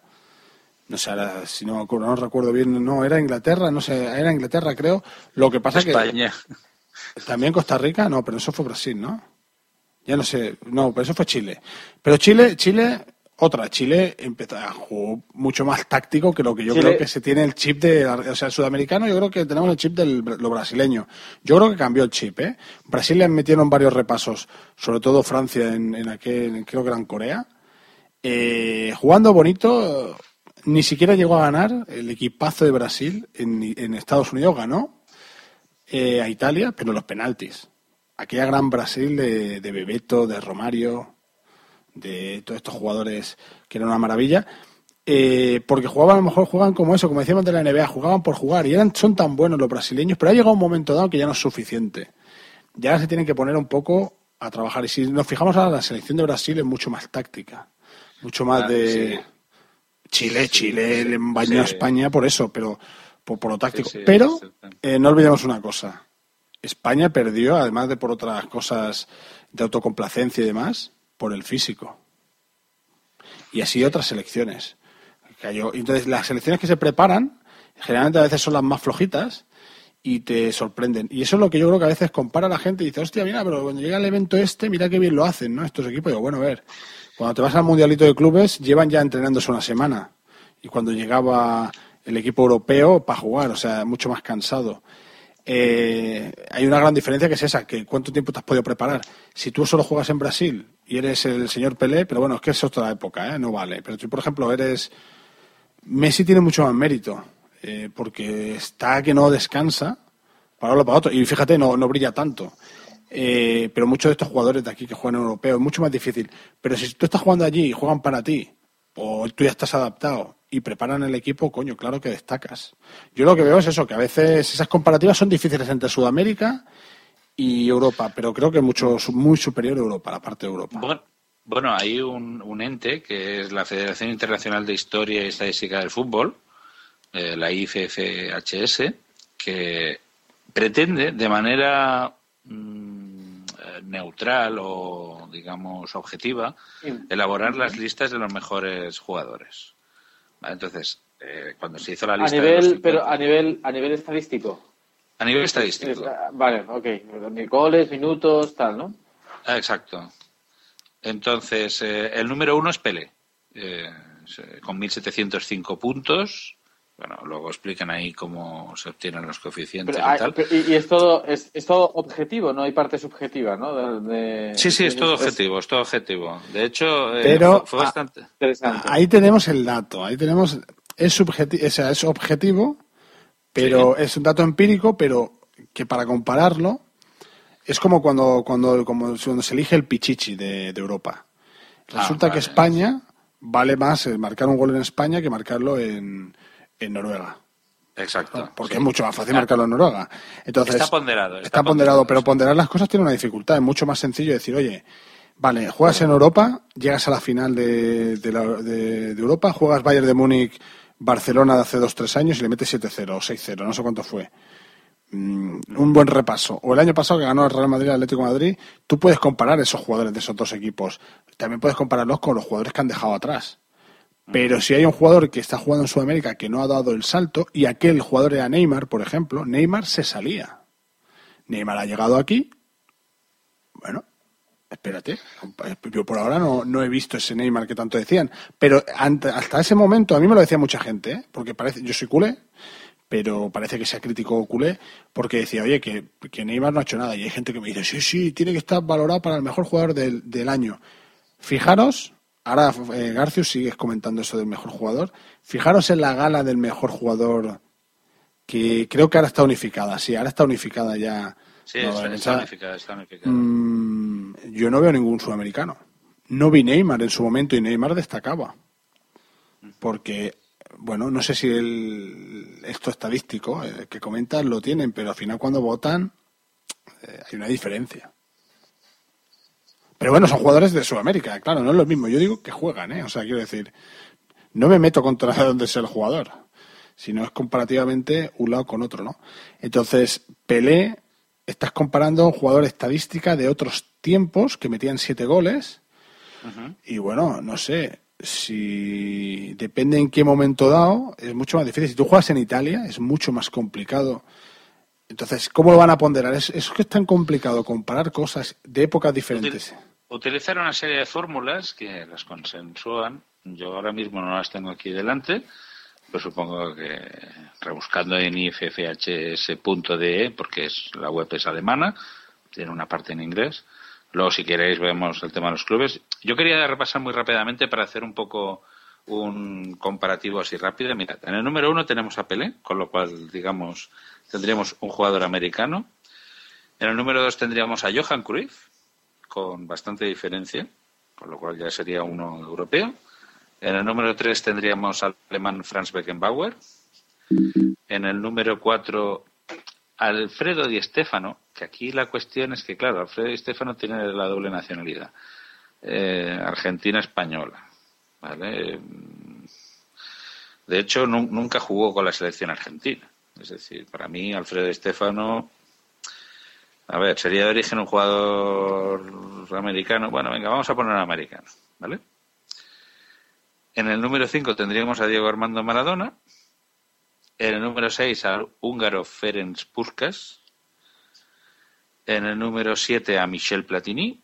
Speaker 5: no sé, ahora, si no, recuerdo bien, no, era Inglaterra, no sé, era Inglaterra creo, lo que pasa que...
Speaker 3: España.
Speaker 5: También Costa Rica, no, pero eso fue Brasil, ¿no? Ya no sé, no, pero eso fue Chile. Pero Chile, Chile, otra, Chile empezó a jugar mucho más táctico que lo que yo
Speaker 4: Chile-
Speaker 5: creo que se tiene el chip de, o sea, el sudamericano, yo creo que tenemos el chip de lo brasileño. Yo creo que cambió el chip, ¿eh? Brasil le metieron varios repasos, sobre todo Francia en, en aquel, creo que era en Corea. Eh, jugando bonito, ni siquiera llegó a ganar el equipazo de Brasil en, en Estados Unidos, ganó eh, a Italia, pero los penaltis. Aquella gran Brasil de, de Bebeto, de Romario, de todos estos jugadores que eran una maravilla, eh, porque jugaban, a lo mejor jugaban como eso, como decíamos de la NBA, jugaban por jugar y eran, son tan buenos los brasileños, pero ha llegado un momento dado que ya no es suficiente. Ya se tienen que poner un poco a trabajar. Y si nos fijamos ahora, la selección de Brasil es mucho más táctica, mucho más de
Speaker 3: sí.
Speaker 5: Chile, Chile, le bañó a. España por eso, pero por, por lo táctico. Pero eh, no olvidemos una cosa. España perdió, además de por otras cosas de autocomplacencia y demás, por el físico. Y así otras selecciones. Entonces, las selecciones que se preparan, generalmente a veces son las más flojitas y te sorprenden. Y eso es lo que yo creo que a veces compara a la gente y dice, hostia, mira, pero cuando llega el evento este, mira qué bien lo hacen, ¿no? Estos equipos. Digo, bueno, a ver, cuando te vas al Mundialito de Clubes, llevan ya entrenándose una semana. Y cuando llegaba el equipo europeo, para jugar, o sea, mucho más cansado. Eh, hay una gran diferencia que es esa, que cuánto tiempo te has podido preparar. Si tú solo juegas en Brasil y eres el señor Pelé, pero bueno, es que es otra época, ¿eh? no vale. Pero tú, por ejemplo, eres... Messi tiene mucho más mérito, eh, porque está que no descansa para uno para otro. Y fíjate, no, no brilla tanto. Eh, pero muchos de estos jugadores de aquí que juegan en europeo es mucho más difícil. Pero si tú estás jugando allí y juegan para ti, o tú ya estás adaptado y preparan el equipo, coño, claro que destacas. Yo lo que veo es eso, que a veces esas comparativas son difíciles entre Sudamérica y Europa, pero creo que mucho, muy superior a Europa, la parte de Europa.
Speaker 3: Bueno, bueno, hay un, un ente que es la Federación Internacional de Historia y Estadística del Fútbol, eh, la IFFHS, que pretende de manera mm, neutral o, digamos, objetiva, elaborar las listas de los mejores jugadores. ¿Vale? Entonces, eh, cuando se hizo la
Speaker 4: A
Speaker 3: lista de
Speaker 4: nivel,
Speaker 3: los
Speaker 4: pero a nivel, a nivel estadístico.
Speaker 3: A nivel estadístico.
Speaker 4: Vale, ok. Goles, minutos, tal, ¿no?
Speaker 3: Ah, Exacto. Entonces, eh, el número uno es Pele, eh, con 1.705 puntos. Bueno, luego explican ahí cómo se obtienen los coeficientes
Speaker 4: Pero
Speaker 3: y
Speaker 4: hay-
Speaker 3: tal.
Speaker 4: pero- y, y es todo es, es todo objetivo, no hay parte subjetiva, ¿no? De- de-
Speaker 3: Sí, sí, es todo
Speaker 4: es-
Speaker 3: objetivo, es todo objetivo. De hecho, eh,
Speaker 5: Pero,
Speaker 3: fue, fue
Speaker 5: ah,
Speaker 3: bastante...
Speaker 4: Interesante.
Speaker 5: Ahí tenemos el dato, ahí tenemos, es, subjeti- o sea, es objetivo, pero es un dato empírico, pero que para compararlo es como cuando, cuando, como cuando se elige el Pichichi de, de Europa. Resulta
Speaker 3: vale.
Speaker 5: que España vale más marcar un gol en España que marcarlo en, en Noruega.
Speaker 3: Exacto.
Speaker 5: Porque
Speaker 3: sí.
Speaker 5: es mucho más fácil
Speaker 3: Ah,
Speaker 5: marcarlo en Noruega. Entonces,
Speaker 3: Está ponderado, está
Speaker 5: Está, ponderado, pero ponderar las cosas tiene una dificultad. Es mucho más sencillo decir, oye, vale, juegas en Europa, llegas a la final de, de, la- de- de Europa, juegas Bayern de Múnich, Barcelona de hace dos, tres años y le metes 7-0 o 6-0, no sé cuánto fue. Mm, un buen repaso. O el año pasado que ganó el Real Madrid, el Atlético de Madrid, tú puedes comparar esos jugadores de esos dos equipos. También puedes compararlos con los jugadores que han dejado atrás. Pero si hay un jugador que está jugando en Sudamérica que no ha dado el salto y aquel jugador era Neymar, por ejemplo, Neymar se salía. Neymar ha llegado aquí. Espérate. Yo por ahora no, no he visto ese Neymar que tanto decían. Pero hasta ese momento, a mí me lo decía mucha gente, ¿eh? porque parece, yo soy culé, pero parece que sea crítico culé, porque decía, oye, que, que Neymar no ha hecho nada. Y hay gente que me dice, sí, sí, tiene que estar valorado para el mejor jugador del, del año. Fijaros, ahora eh, Garcius sigues comentando eso del mejor jugador. Fijaros en la gala del mejor jugador, que creo que ahora está unificada, sí, ahora está unificada ya.
Speaker 3: Sí,
Speaker 5: No,
Speaker 3: está,
Speaker 5: o
Speaker 3: está
Speaker 5: sea,
Speaker 3: unificado, está unificado.
Speaker 5: mm, yo no veo ningún sudamericano. No vi Neymar en su momento y Neymar destacaba. Porque, bueno, no sé si el, esto estadístico eh, que comentan lo tienen, pero al final cuando votan, eh, hay una diferencia. Pero bueno, son jugadores de Sudamérica, claro, no es lo mismo. Yo digo que juegan, ¿eh? O sea, quiero decir, no me meto contra <laughs> donde sea el jugador, sino es comparativamente un lado con otro, ¿no? Entonces, Pelé, estás comparando un jugador estadística de otros tiempos que metían siete goles. Y bueno, no sé, si depende en qué momento dado, es mucho más difícil. Si tú juegas en Italia, es mucho más complicado. Entonces, ¿cómo lo van a ponderar? Es, es que es tan complicado comparar cosas de épocas diferentes.
Speaker 3: Utilizar una serie de fórmulas que las consensúan. Yo ahora mismo no las tengo aquí delante, pero supongo que rebuscando en iffhs.de, porque es, la web es alemana, tiene una parte en inglés. Luego, si queréis, vemos el tema de los clubes. Yo quería repasar muy rápidamente para hacer un poco un comparativo así rápido. Mira, en el número uno tenemos a Pelé, con lo cual, digamos, tendríamos un jugador americano. En el número dos tendríamos a Johan Cruyff, con bastante diferencia, con lo cual ya sería uno europeo. En el número tres tendríamos al alemán Franz Beckenbauer. En el número cuatro, Alfredo Di Stefano, que aquí la cuestión es que, claro, Alfredo Di Stefano tiene la doble nacionalidad, eh, argentina-española. ¿vale? De hecho, nunca jugó con la selección argentina. Es decir, para mí, Alfredo Di Stefano a ver, sería de origen un jugador americano. Bueno, venga, vamos a poner americano, ¿vale? En el número 5 tendríamos a Diego Armando Maradona. En el número 6 al húngaro Ferenc Puskas. En el número 7 a Michel Platini.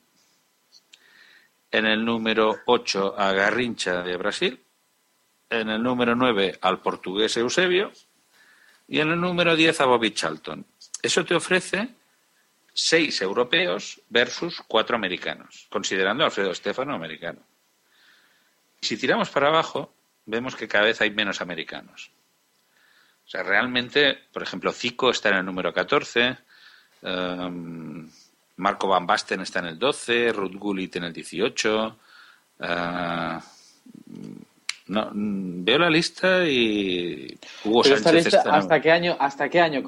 Speaker 3: En el número 8 a Garrincha de Brasil. En el número 9 al portugués Eusebio. Y en el número 10 a Bobby Charlton. Eso te ofrece seis europeos versus cuatro americanos, considerando a Alfredo Estefano americano. Si tiramos para abajo, vemos que cada vez hay menos americanos. O sea, realmente, por ejemplo, Zico está en el número 14, em, Marco Van Basten está en el 12, Ruth Gullit en el 18. Eh, no, veo la lista y
Speaker 4: Hugo Sánchez ¿Hasta qué año? ¿Hasta qué año?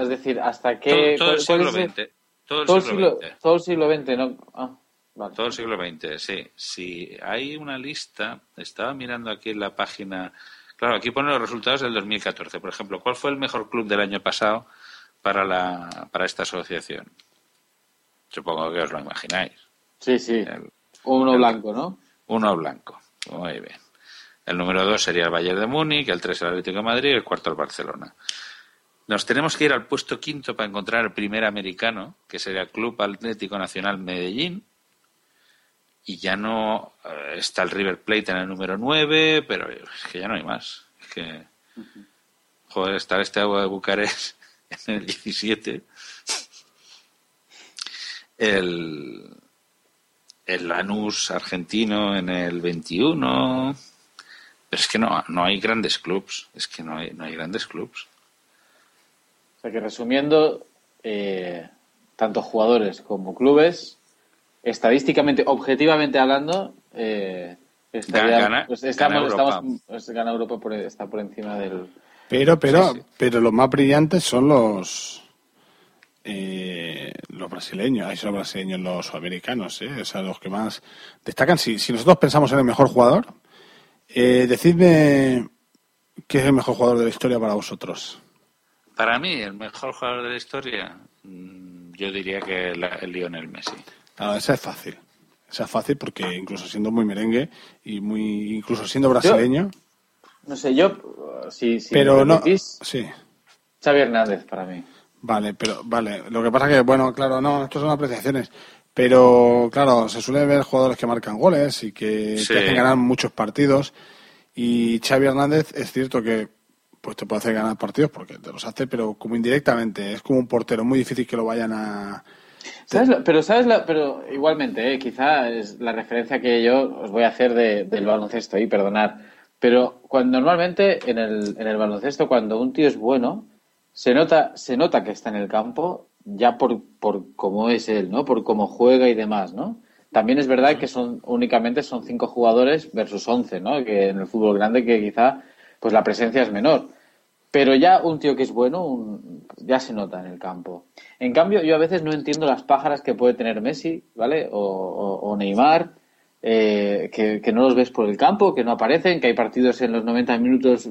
Speaker 4: Es decir, ¿hasta qué?
Speaker 3: Todo, el siglo XX.
Speaker 4: Todo el, siglo, XX. Todo el siglo XX, ¿no? Ah,
Speaker 3: todo el siglo XX, sí. Si hay una lista, estaba mirando aquí en la página. Claro, aquí pone los resultados del 2014. Por ejemplo, ¿cuál fue el mejor club del año pasado para, la, para esta asociación? Supongo que os lo imagináis.
Speaker 4: Sí, sí. uno blanco, ¿no?
Speaker 3: Uno blanco. Muy bien. El número dos sería el Bayern de Múnich, el tres el Atlético de Madrid y el cuarto el Barcelona. Nos tenemos que ir al puesto quinto para encontrar el primer americano, que sería el Club Atlético Nacional Medellín. Y ya no eh, está el River Plate en el número nueve, pero es que ya no hay más. Es que, joder, está este agua de Bucarest <laughs> en el 17. El, el Lanús argentino en el 21. Pero es que no, no hay grandes clubs. Es que no hay, no hay grandes clubs
Speaker 4: sea que resumiendo, eh, tanto jugadores como clubes, estadísticamente, objetivamente hablando, eh,
Speaker 3: gana,
Speaker 4: pues estamos, Europa. Pues gana Europa por, está por encima del.
Speaker 5: Pero, pero, pero los más brillantes son los eh, los brasileños, ahí son los brasileños, los sudamericanos, ¿eh? o sea, los que más destacan. Si, si nosotros pensamos en el mejor jugador, eh, decidme qué es el mejor jugador de la historia para vosotros.
Speaker 3: Para mí, el mejor jugador de la historia, mm, yo diría que el Lionel Messi.
Speaker 5: Claro, esa es fácil. Esa es fácil porque incluso siendo muy merengue y muy incluso siendo brasileño.
Speaker 4: no sé, yo si,
Speaker 5: pero no, sí.
Speaker 4: Xavi Hernández para mí.
Speaker 5: Vale, pero vale. Lo que pasa que bueno, claro, no, esto son apreciaciones. Pero claro, se suele ver jugadores que marcan goles y que te hacen ganar muchos partidos. Y Xavi Hernández es cierto que pues te puede hacer ganar partidos porque te los hace, pero como indirectamente. Es como un portero, muy difícil que lo vayan a.
Speaker 4: pero sabes pero igualmente, eh, quizá es la referencia que yo os voy a hacer del baloncesto y perdonar. Pero cuando normalmente en el, en el baloncesto, cuando un tío es bueno, se nota, se nota que está en el campo ya por, por cómo es él, ¿no? Por cómo juega y demás, ¿no? También es verdad que son únicamente son cinco jugadores versus once, ¿no? Que en el fútbol grande que quizá pues la presencia es menor. Pero ya un tío que es bueno, un- ya se nota en el campo. En cambio, yo a veces no entiendo las pájaras que puede tener Messi, ¿vale? O, o- Neymar, eh, que, que no los ves por el campo, que no aparecen, que hay partidos en los 90 minutos,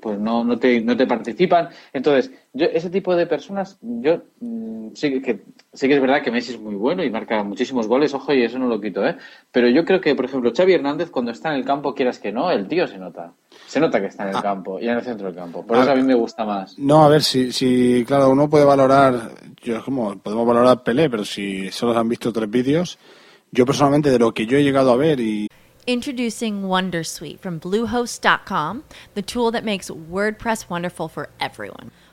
Speaker 4: pues no, no, te, no te participan. Entonces, yo ese tipo de personas, yo mm, sí que, sí que es verdad que Messi es muy bueno y marca muchísimos goles, ojo, y eso no lo quito, ¿eh? Pero yo creo que, por ejemplo, Xavi Hernández, cuando está en el campo, quieras que no, el tío se nota. Se nota que está en el campo y en el centro del campo. Por
Speaker 5: Ah.
Speaker 4: eso a mí me gusta más.
Speaker 5: No, a ver, si, si claro, uno puede valorar, yo es como, podemos valorar Pelé, pero si solo han visto tres vídeos, yo personalmente de lo que yo he llegado a ver y
Speaker 11: Introducing Wondersuite from Bluehost.com, the tool that makes WordPress wonderful for everyone.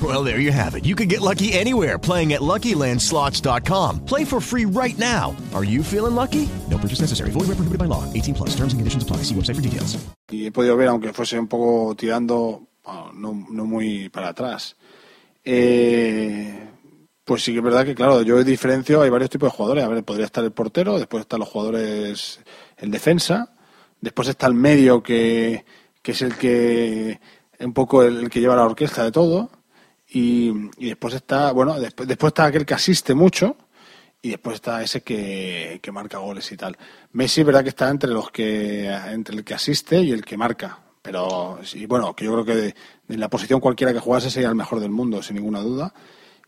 Speaker 12: Well, there you have it. You can get lucky anywhere playing at LuckyLandSlots.com. Play for free right now. Are you feeling lucky? No purchase necessary. Void where prohibited by law. 18 plus. Terms and conditions apply. See website for details.
Speaker 5: y he podido ver, aunque fuese un poco tirando, no, muy para atrás. Eh, pues sí que es verdad que, claro, yo diferencio, hay varios tipos de jugadores. A ver, podría estar el portero, después están los jugadores, el defensa, después está el medio, que es el que, un poco el, que lleva la orquesta de todo, y, y después está, bueno, después, después está aquel que asiste mucho, y después está ese que, que marca goles y tal. Messi, verdad que está entre los que entre el que asiste y el que marca, pero sí, bueno, que yo creo que de, de la posición cualquiera que jugase sería el mejor del mundo, sin ninguna duda.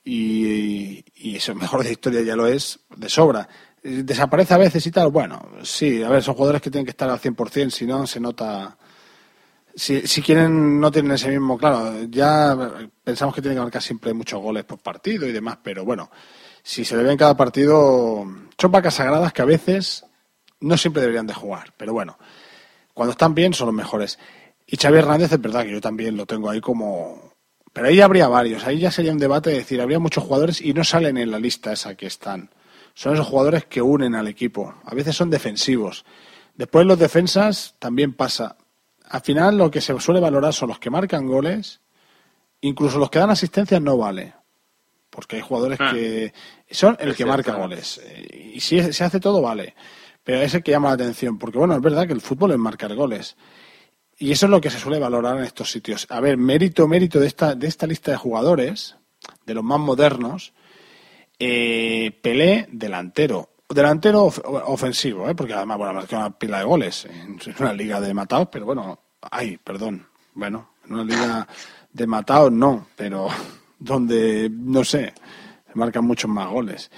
Speaker 5: Y, y eso, mejor de historia ya lo es de sobra. Eh, Desaparece a veces y tal, bueno, sí, a ver, son jugadores que tienen que estar al 100%, si no se nota si, si quieren, no tienen ese mismo, claro, ya pensamos que tienen que marcar siempre muchos goles por partido y demás, pero bueno, si se le ve en cada partido, son sagradas que a veces no siempre deberían de jugar, pero bueno, cuando están bien son los mejores. Y Xavi Hernández es verdad que yo también lo tengo ahí como... Pero ahí habría varios, ahí ya sería un debate de decir, habría muchos jugadores y no salen en la lista esa que están. Son esos jugadores que unen al equipo, a veces son defensivos. Después los defensas también pasa. Al final lo que se suele valorar son los que marcan goles, incluso los que dan asistencias no vale, porque hay jugadores
Speaker 3: Ah.
Speaker 5: que son el que marca goles. Eh, Y si se hace todo vale, pero es el que llama la atención, porque bueno, es verdad que el fútbol es marcar goles. Y eso es lo que se suele valorar en estos sitios. A ver, mérito, mérito de esta, de esta lista de jugadores, de los más modernos, eh, Pelé, delantero. Delantero of- ofensivo, ¿eh? porque además, bueno, marcó una pila de goles en una liga de matados, pero bueno, ay, perdón, bueno, en una liga de matados no, pero <laughs> donde, no sé, se marcan muchos más goles.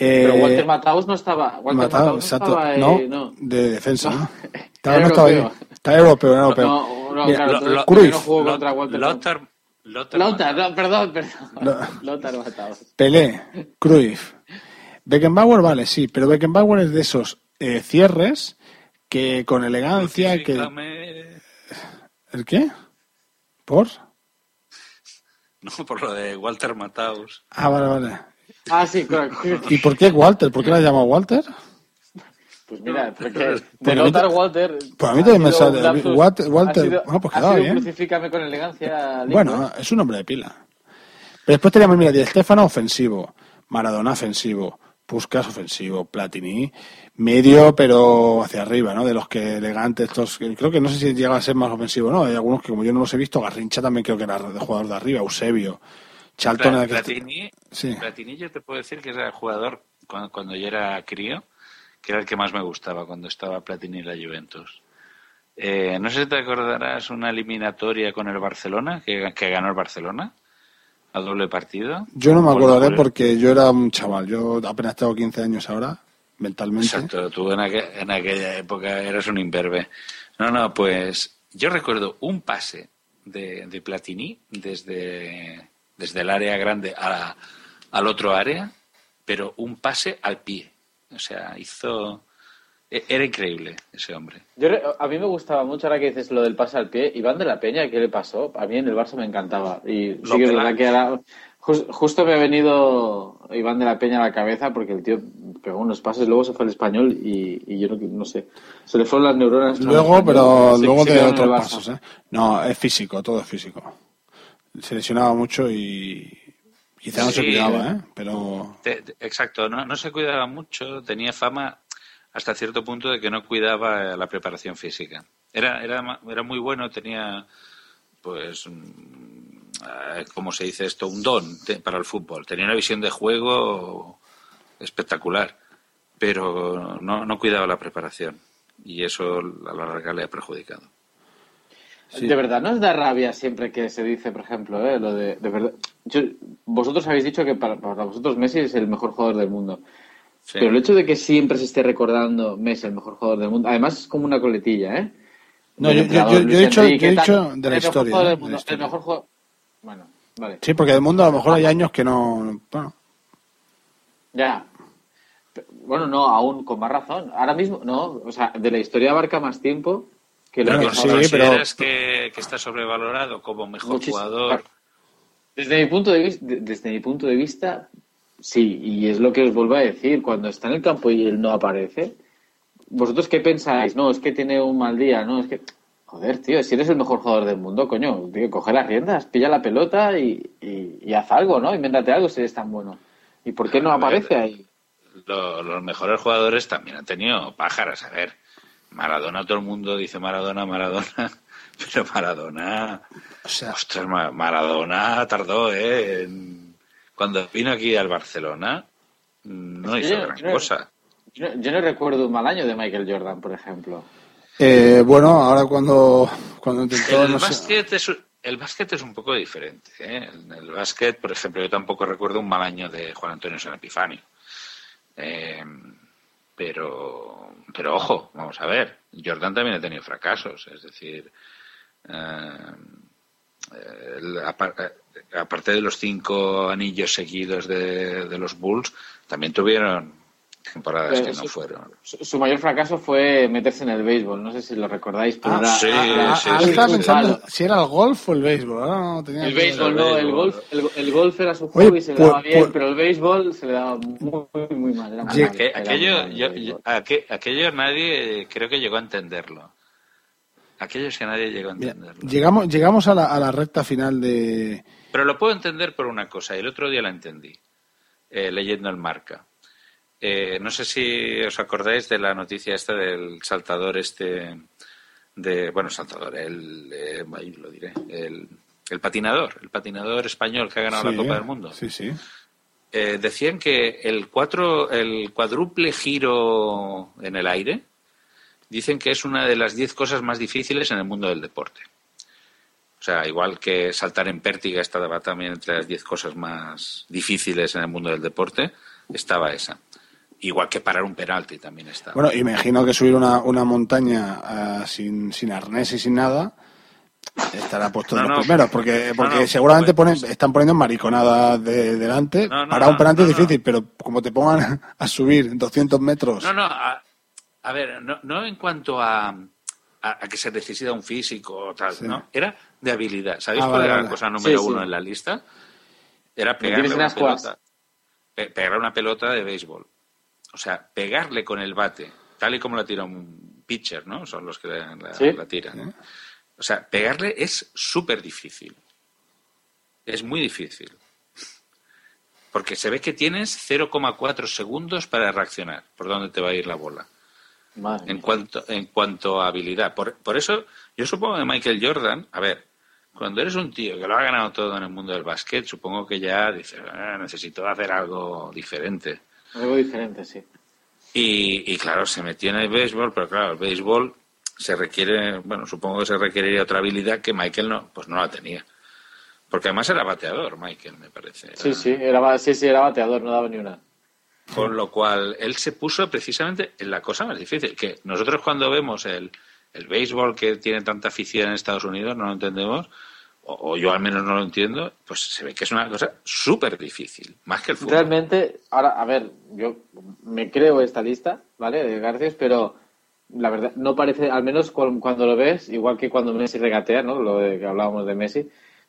Speaker 5: Eh,
Speaker 4: Pero Walter Mataus no estaba. Walter
Speaker 5: Mataos,
Speaker 4: Mataus no
Speaker 5: exacto,
Speaker 4: estaba. eh,
Speaker 5: no,
Speaker 4: no.
Speaker 5: de defensa, ¿no? <laughs> Estaba,
Speaker 4: Era
Speaker 5: no estaba ahí.
Speaker 4: europeo.
Speaker 5: Está europeo, era europeo.
Speaker 4: No, no,
Speaker 5: Mira,
Speaker 4: claro,
Speaker 3: Lo-
Speaker 4: entonces,
Speaker 3: lo-
Speaker 4: ¿por qué
Speaker 5: Cruyff.
Speaker 4: no jugó contra Walter
Speaker 3: Lothar, Lothar
Speaker 4: Lothar, no, perdón, perdón.
Speaker 5: Lo-
Speaker 4: Lothar Mataus.
Speaker 5: Pelé, Cruyff. Beckenbauer, vale, sí, pero Beckenbauer es de esos eh, cierres que con elegancia, que... ¿El qué? ¿Por?
Speaker 3: No, por lo de Walter Mataus.
Speaker 5: Ah, vale, vale.
Speaker 4: Ah, sí, claro.
Speaker 5: ¿Y por qué Walter? ¿Por qué la llama Walter?
Speaker 4: Pues mira, porque de
Speaker 5: ta-
Speaker 4: Walter.
Speaker 5: pues a mí también me sale-
Speaker 4: lapsus-
Speaker 5: Walter- Walter-
Speaker 4: ha sido-
Speaker 5: bueno, pues
Speaker 4: ha
Speaker 5: quedaba
Speaker 4: sido
Speaker 5: bien.
Speaker 4: Crucifícame con elegancia.
Speaker 5: Bueno, es un hombre de pila. Pero después teníamos, mira, Di Stefano ofensivo, Maradona ofensivo, Puskas ofensivo, Platini medio, pero hacia arriba, ¿no? De los que elegantes, estos, creo que no sé si llega a ser más ofensivo, ¿no? Hay algunos que como yo no los he visto, Garrincha también creo que era de jugador de arriba, Eusebio, Charlton que-
Speaker 3: Platini,
Speaker 5: Sí.
Speaker 3: Platini yo te puedo decir que era el jugador cuando, cuando yo era crío, que era el que más me gustaba cuando estaba Platini en la Juventus. Eh, no sé si te acordarás una eliminatoria con el Barcelona, que, que ganó el Barcelona, a doble partido.
Speaker 5: Yo no me acordaré
Speaker 3: por-
Speaker 5: porque yo era un chaval, yo apenas tengo 15 años ahora, mentalmente.
Speaker 3: Exacto, tú en, aqu- en aquella época eras un imberbe. No, no, pues yo recuerdo un pase de, de Platini desde, desde el área grande a al otro área, pero un pase al pie. O sea, hizo... e- Era increíble ese hombre.
Speaker 4: Yo, a mí me gustaba mucho ahora que dices lo del pase al pie. Iván de la Peña, ¿qué le pasó? A mí en el Barça me encantaba. Y sí que es verdad que jus- justo me ha venido Iván de la Peña a la cabeza porque el tío pegó unos pases, luego se fue al español y, y yo no, no sé. Se le fueron las neuronas.
Speaker 5: Luego, pero
Speaker 4: Sí,
Speaker 5: luego de otros pasos, ¿eh? No, es físico, todo es físico. Se lesionaba mucho y quizá no se
Speaker 3: Sí,
Speaker 5: cuidaba, ¿eh? Pero
Speaker 3: Te- te- exacto, no, no se cuidaba mucho, tenía fama hasta cierto punto de que no cuidaba eh, la preparación física. Era, era, era muy bueno, tenía, pues, mm, eh, ¿cómo se dice esto? Un don para el fútbol. Tenía una visión de juego espectacular, pero no, no cuidaba la preparación. Y eso a la larga le ha perjudicado.
Speaker 4: De verdad, ¿no os da rabia siempre que se dice, por ejemplo, eh, lo de, de verdad? Yo- vosotros habéis dicho que para, para vosotros Messi es el mejor jugador del mundo.
Speaker 3: Sí.
Speaker 4: Pero el hecho de que siempre se esté recordando Messi el mejor jugador del mundo, además es como una coletilla, ¿eh?
Speaker 5: No, yo- yo-
Speaker 4: entrenador
Speaker 5: yo- yo he dicho-
Speaker 4: Enrique,
Speaker 5: yo he
Speaker 4: tal,
Speaker 5: dicho de la
Speaker 4: el mejor
Speaker 5: historia,
Speaker 4: jugador
Speaker 5: ¿eh? De la
Speaker 4: el mejor jugador. Bueno, vale.
Speaker 5: sí, porque del mundo a lo mejor hay años que no. Bueno,
Speaker 4: Ya. Bueno, no, aún con más razón. Ahora mismo, no, o sea, de la historia abarca más tiempo que lo
Speaker 3: ¿Pero
Speaker 4: que
Speaker 5: sí,
Speaker 3: consideras que, que está sobrevalorado como mejor
Speaker 4: Muchísimo.
Speaker 3: jugador?
Speaker 4: Desde mi punto de vista, desde mi punto de vista, sí, y es lo que os vuelvo a decir, cuando está en el campo y él no aparece, ¿vosotros qué pensáis? No, es que tiene un mal día, no, es que joder, tío, si eres el mejor jugador del mundo, coño, tío, coge las riendas, pilla la pelota y, y- y haz algo, ¿no? Invéntate algo si eres tan bueno. ¿Y por qué no aparece ahí?
Speaker 3: Lo- los mejores jugadores también han tenido pájaras. A ver, Maradona, todo el mundo dice Maradona, Maradona, <laughs> pero Maradona, ostras, Ma- Maradona tardó, ¿eh? En- Cuando vino aquí al Barcelona, no hizo
Speaker 4: yo-
Speaker 3: gran
Speaker 4: yo
Speaker 3: cosa.
Speaker 4: Yo no, yo no recuerdo un mal año de Michael Jordan, por ejemplo.
Speaker 5: eh, bueno, ahora cuando, cuando intentó.
Speaker 3: El
Speaker 5: no sé-
Speaker 3: básquet, es, el básquet es un poco diferente. ¿eh? En el básquet, por ejemplo, yo tampoco recuerdo un mal año de Juan Antonio San Epifanio. Eh, pero, pero ojo, vamos a ver, Jordan también ha tenido fracasos, es decir, eh, el- eh, aparte de los cinco anillos seguidos de, de los Bulls, también tuvieron temporadas
Speaker 4: Pero
Speaker 3: que no
Speaker 4: su-
Speaker 3: fueron.
Speaker 4: Su, su mayor fracaso fue meterse en el béisbol, no sé si lo recordáis, pero
Speaker 5: Ah,
Speaker 4: era-
Speaker 3: sí,
Speaker 4: era-
Speaker 3: sí,
Speaker 5: Ahora
Speaker 3: sí,
Speaker 5: estaba pensando si era el golf o el béisbol. No tenía
Speaker 4: El béisbol, no, el golf, el, el golf era su
Speaker 5: Oye,
Speaker 4: juego y se le
Speaker 5: pues-
Speaker 4: daba bien,
Speaker 5: pues-
Speaker 4: pero el béisbol se le daba muy, muy, muy mal. Era era
Speaker 3: aquello,
Speaker 4: mal
Speaker 3: yo- aquello nadie creo que llegó a entenderlo. Aquello es que nadie llegó a
Speaker 5: Mira,
Speaker 3: entenderlo.
Speaker 5: llegamos, llegamos a la, a la recta final de.
Speaker 3: Pero lo puedo entender por una cosa, y el otro día la entendí, eh, leyendo el marca. Eh, no sé si os acordáis de la noticia esta del saltador este de bueno saltador el eh, ahí lo diré el, el patinador el patinador español que ha ganado
Speaker 5: Sí,
Speaker 3: la Copa del Mundo
Speaker 5: Sí, sí.
Speaker 3: Eh, decían que el cuatro el cuádruple giro en el aire dicen que es una de las diez cosas más difíciles en el mundo del deporte o sea igual que saltar en pértiga estaba también entre las diez cosas más difíciles en el mundo del deporte estaba esa igual que parar un penalti también estaba
Speaker 5: Bueno, imagino que subir una, una montaña ah, sin, sin arnés y sin nada estará puesto
Speaker 3: No,
Speaker 5: los
Speaker 3: no,
Speaker 5: primeros, porque, porque
Speaker 3: no,
Speaker 5: seguramente ponen, están poniendo mariconadas de delante. Para un penalti es difícil, pero como te pongan <laughs> a subir 200 metros.
Speaker 3: No, no, a, a ver, no, no en cuanto a, a, a que se necesita un físico o tal,
Speaker 5: Sí.
Speaker 3: no, era de habilidad. ¿Sabéis
Speaker 5: Ah,
Speaker 3: cuál
Speaker 5: vale,
Speaker 3: era la cosa número
Speaker 4: Sí, sí.
Speaker 3: uno en la lista? Era pegarle una pelota, pe- pegar una pelota de béisbol. O sea, pegarle con el bate, tal y como la tira un pitcher, ¿no? Son los que la, la- la tiran. O sea, pegarle es súper difícil. Es muy difícil. Porque se ve que tienes 0,4 segundos para reaccionar por dónde te va a ir la bola.
Speaker 4: Madre
Speaker 3: En cuanto, en cuanto a habilidad. Por, por eso, yo supongo que Michael Jordan, a ver, cuando eres un tío que lo ha ganado todo en el mundo del básquet, supongo que ya dices, "Ah, necesito hacer algo diferente.
Speaker 4: Algo diferente, sí.
Speaker 3: Y, y claro, se metió en el béisbol, pero claro, el béisbol se requiere, bueno, supongo que se requeriría otra habilidad que Michael no, pues no la tenía. Porque además era bateador, Michael, me parece.
Speaker 4: Sí, sí, era, sí, sí, era bateador, no daba ni una.
Speaker 3: Con lo cual, él se puso precisamente en la cosa más difícil. Que nosotros cuando vemos el, el béisbol que tiene tanta afición en Estados Unidos, no lo entendemos, o, o yo al menos no lo entiendo, pues se ve que es una cosa súper difícil, más que el fútbol.
Speaker 4: Realmente, ahora, a ver, yo me creo esta lista, ¿vale? De Garcias, pero la verdad, no parece, al menos cu- cuando lo ves, igual que cuando Messi regatea, ¿no? Lo de que hablábamos de Messi,